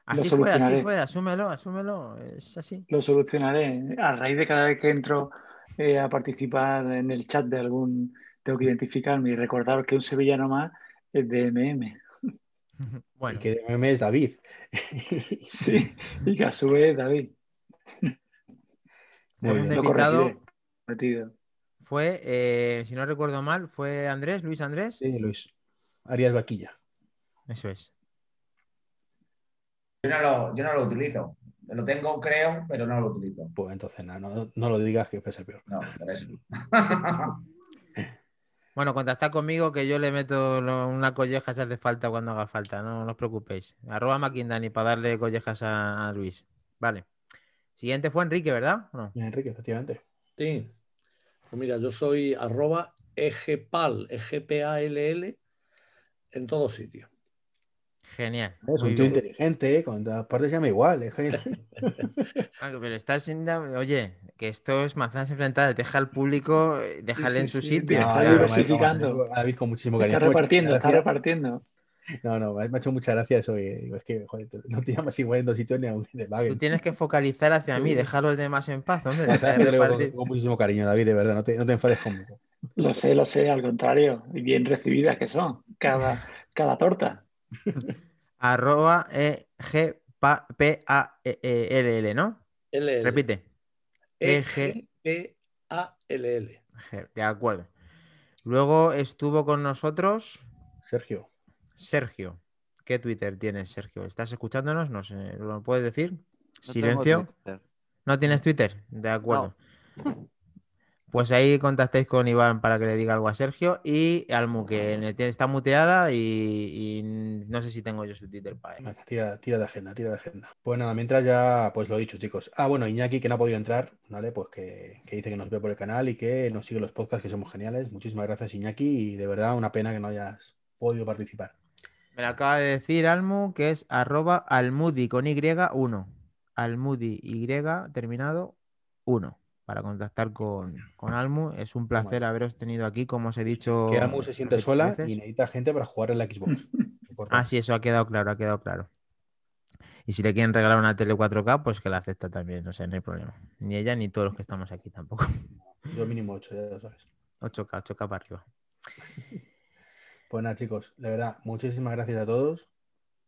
Así fue, así solucionaré. fue, asúmelo, asúmelo, es así. lo solucionaré. A raíz de cada vez que entro eh, a participar en el chat de algún, tengo que identificarme y recordar que un sevillano más es de MM. Bueno, Y que de meme es David. Sí, y que a su vez David. Muy bien. Invitado corregiré. Fue, eh, si no recuerdo mal, fue Andrés, Luis Andrés. Sí, Luis. Arias Vaquilla. Eso es. Yo no, lo, yo no lo utilizo. Lo tengo, creo, pero no lo utilizo. Pues entonces, no, no lo digas que es el peor. No, por eso. Bueno, contactad conmigo que yo le meto lo- una colleja si hace falta cuando haga falta, no, no os preocupéis. Arroba Maquindani para darle collejas a, a Luis. Vale. Siguiente fue Enrique, ¿verdad? Enrique, efectivamente. Sí. Pues mira, yo soy arroba egpal, egpall, en todos sitios. Genial. Es un tío inteligente, ¿eh? con todas partes llama igual. ¿eh? Ah, pero estás sin... Oye, que esto es manzanas enfrentadas. Deja al público, eh, déjale sí, en su sí, sitio. Está No, no, no, diversificando. David con muchísimo Está cariño. Hecho repartiendo, está repartiendo. No, no, me ha hecho mucha gracia eso. y digo, es que, joder, no te llamas igual en dos sitios ni a un de Tú tienes que focalizar hacia mí, Sí. deja a los demás en paz, hombre. Con, muchísimo cariño, David, de verdad. No te, no te enfades conmigo. Lo sé, lo sé, al contrario. Y bien recibidas que son. Cada, cada torta. Arroba E G P A E- E- L L, ¿no? LL. Repite. E G E-G-P-A-L-L. G, De acuerdo. Luego estuvo con nosotros Sergio. Sergio. ¿Qué Twitter tienes, Sergio? ¿Estás escuchándonos? No sé, ¿lo puedes decir? No Silencio. ¿No tienes Twitter? De acuerdo. Pues ahí contactéis con Iván para que le diga algo a Sergio y Almu, que está muteada y, y no sé si tengo yo su Twitter para él. Venga, tira, tira de agenda, tira de agenda. Pues nada, mientras ya, pues lo dicho, chicos. Ah, bueno, Iñaki, que no ha podido entrar, ¿vale? Pues que, que dice que nos ve por el canal y que nos sigue los podcasts, que somos geniales. Muchísimas gracias, Iñaki, y de verdad una pena que no hayas podido participar. Me lo acaba de decir Almu, que es arroba almudi con Y1. Almudi Y terminado 1. Para contactar con, con Almu. Es un placer Vale. haberos tenido aquí, como os he dicho. Que Almu se siente sola veces. y necesita gente para jugar en la Xbox. Ah, sí, eso ha quedado claro, ha quedado claro. Y si le quieren regalar una tele 4K, pues que la acepta también, o sea, no hay problema. Ni ella ni todos los que estamos aquí tampoco. Yo mínimo 8, ya lo sabes. 8K, 8K para arriba. Pues nada, chicos, de verdad, muchísimas gracias a todos.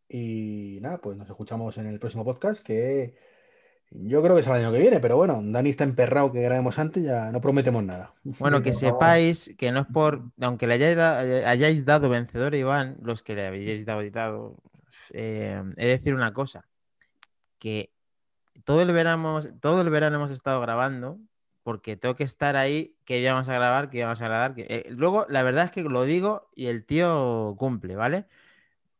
Y nada, pues nos escuchamos en el próximo podcast, que yo creo que es el año que viene, pero bueno, Dani está emperrado que grabemos antes, ya no prometemos nada. Bueno, que sepáis que no es por, aunque le hayáis, da- hayáis dado vencedor a Iván, los que le habéis dado, dado eh, he de decir una cosa, que todo el verano, todo el verano hemos estado grabando, porque tengo que estar ahí, que íbamos a grabar, que íbamos a grabar. Eh, luego, la verdad es que lo digo y el tío cumple, ¿vale?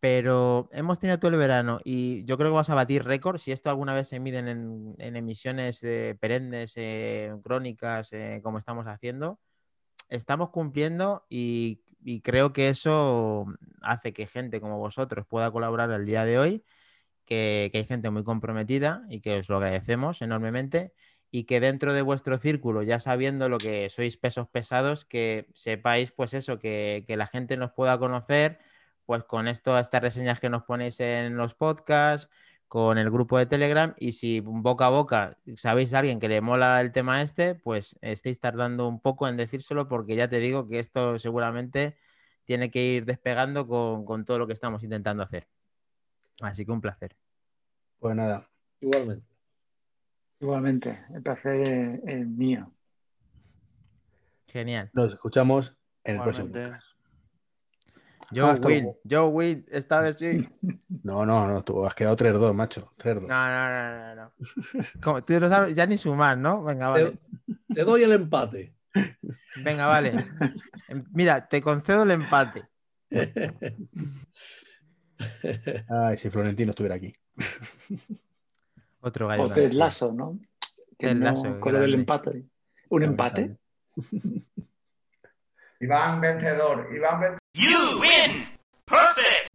Pero hemos tenido todo el verano y yo creo que vas a batir récord. Si esto alguna vez se miden en, emisiones eh, perennes, eh, crónicas, eh, como estamos haciendo, estamos cumpliendo y, creo que eso hace que gente como vosotros pueda colaborar al día de hoy, que hay gente muy comprometida y que os lo agradecemos enormemente y que dentro de vuestro círculo, ya sabiendo lo que sois pesos pesados, que sepáis pues eso, que, que la gente nos pueda conocer pues con esto, estas reseñas que nos ponéis en los podcasts, con el grupo de Telegram y si boca a boca sabéis a alguien que le mola el tema este, pues estéis tardando un poco en decírselo porque ya te digo que esto seguramente tiene que ir despegando con, con todo lo que estamos intentando hacer. Así que un placer. Pues nada, Igualmente. Igualmente, el placer es, es mío. Genial. nos escuchamos en el próximo podcast. Yo win, luego. yo win, esta vez sí. No, no, no, tú has quedado 3-2, macho. 3-2. No, no, no, no, no. Como, tú lo sabes, ya ni sumar, ¿no? Venga, vale. Te, te doy el empate. Venga, vale. Mira, te concedo el empate. Ay, si Florentino estuviera aquí. Otro gallo. O Ted Lasso, ¿no? Que Ted no- Lasso, con lo del empate. ¿Un empate? Iván vencedor. Iván vencedor. You win. Perfect.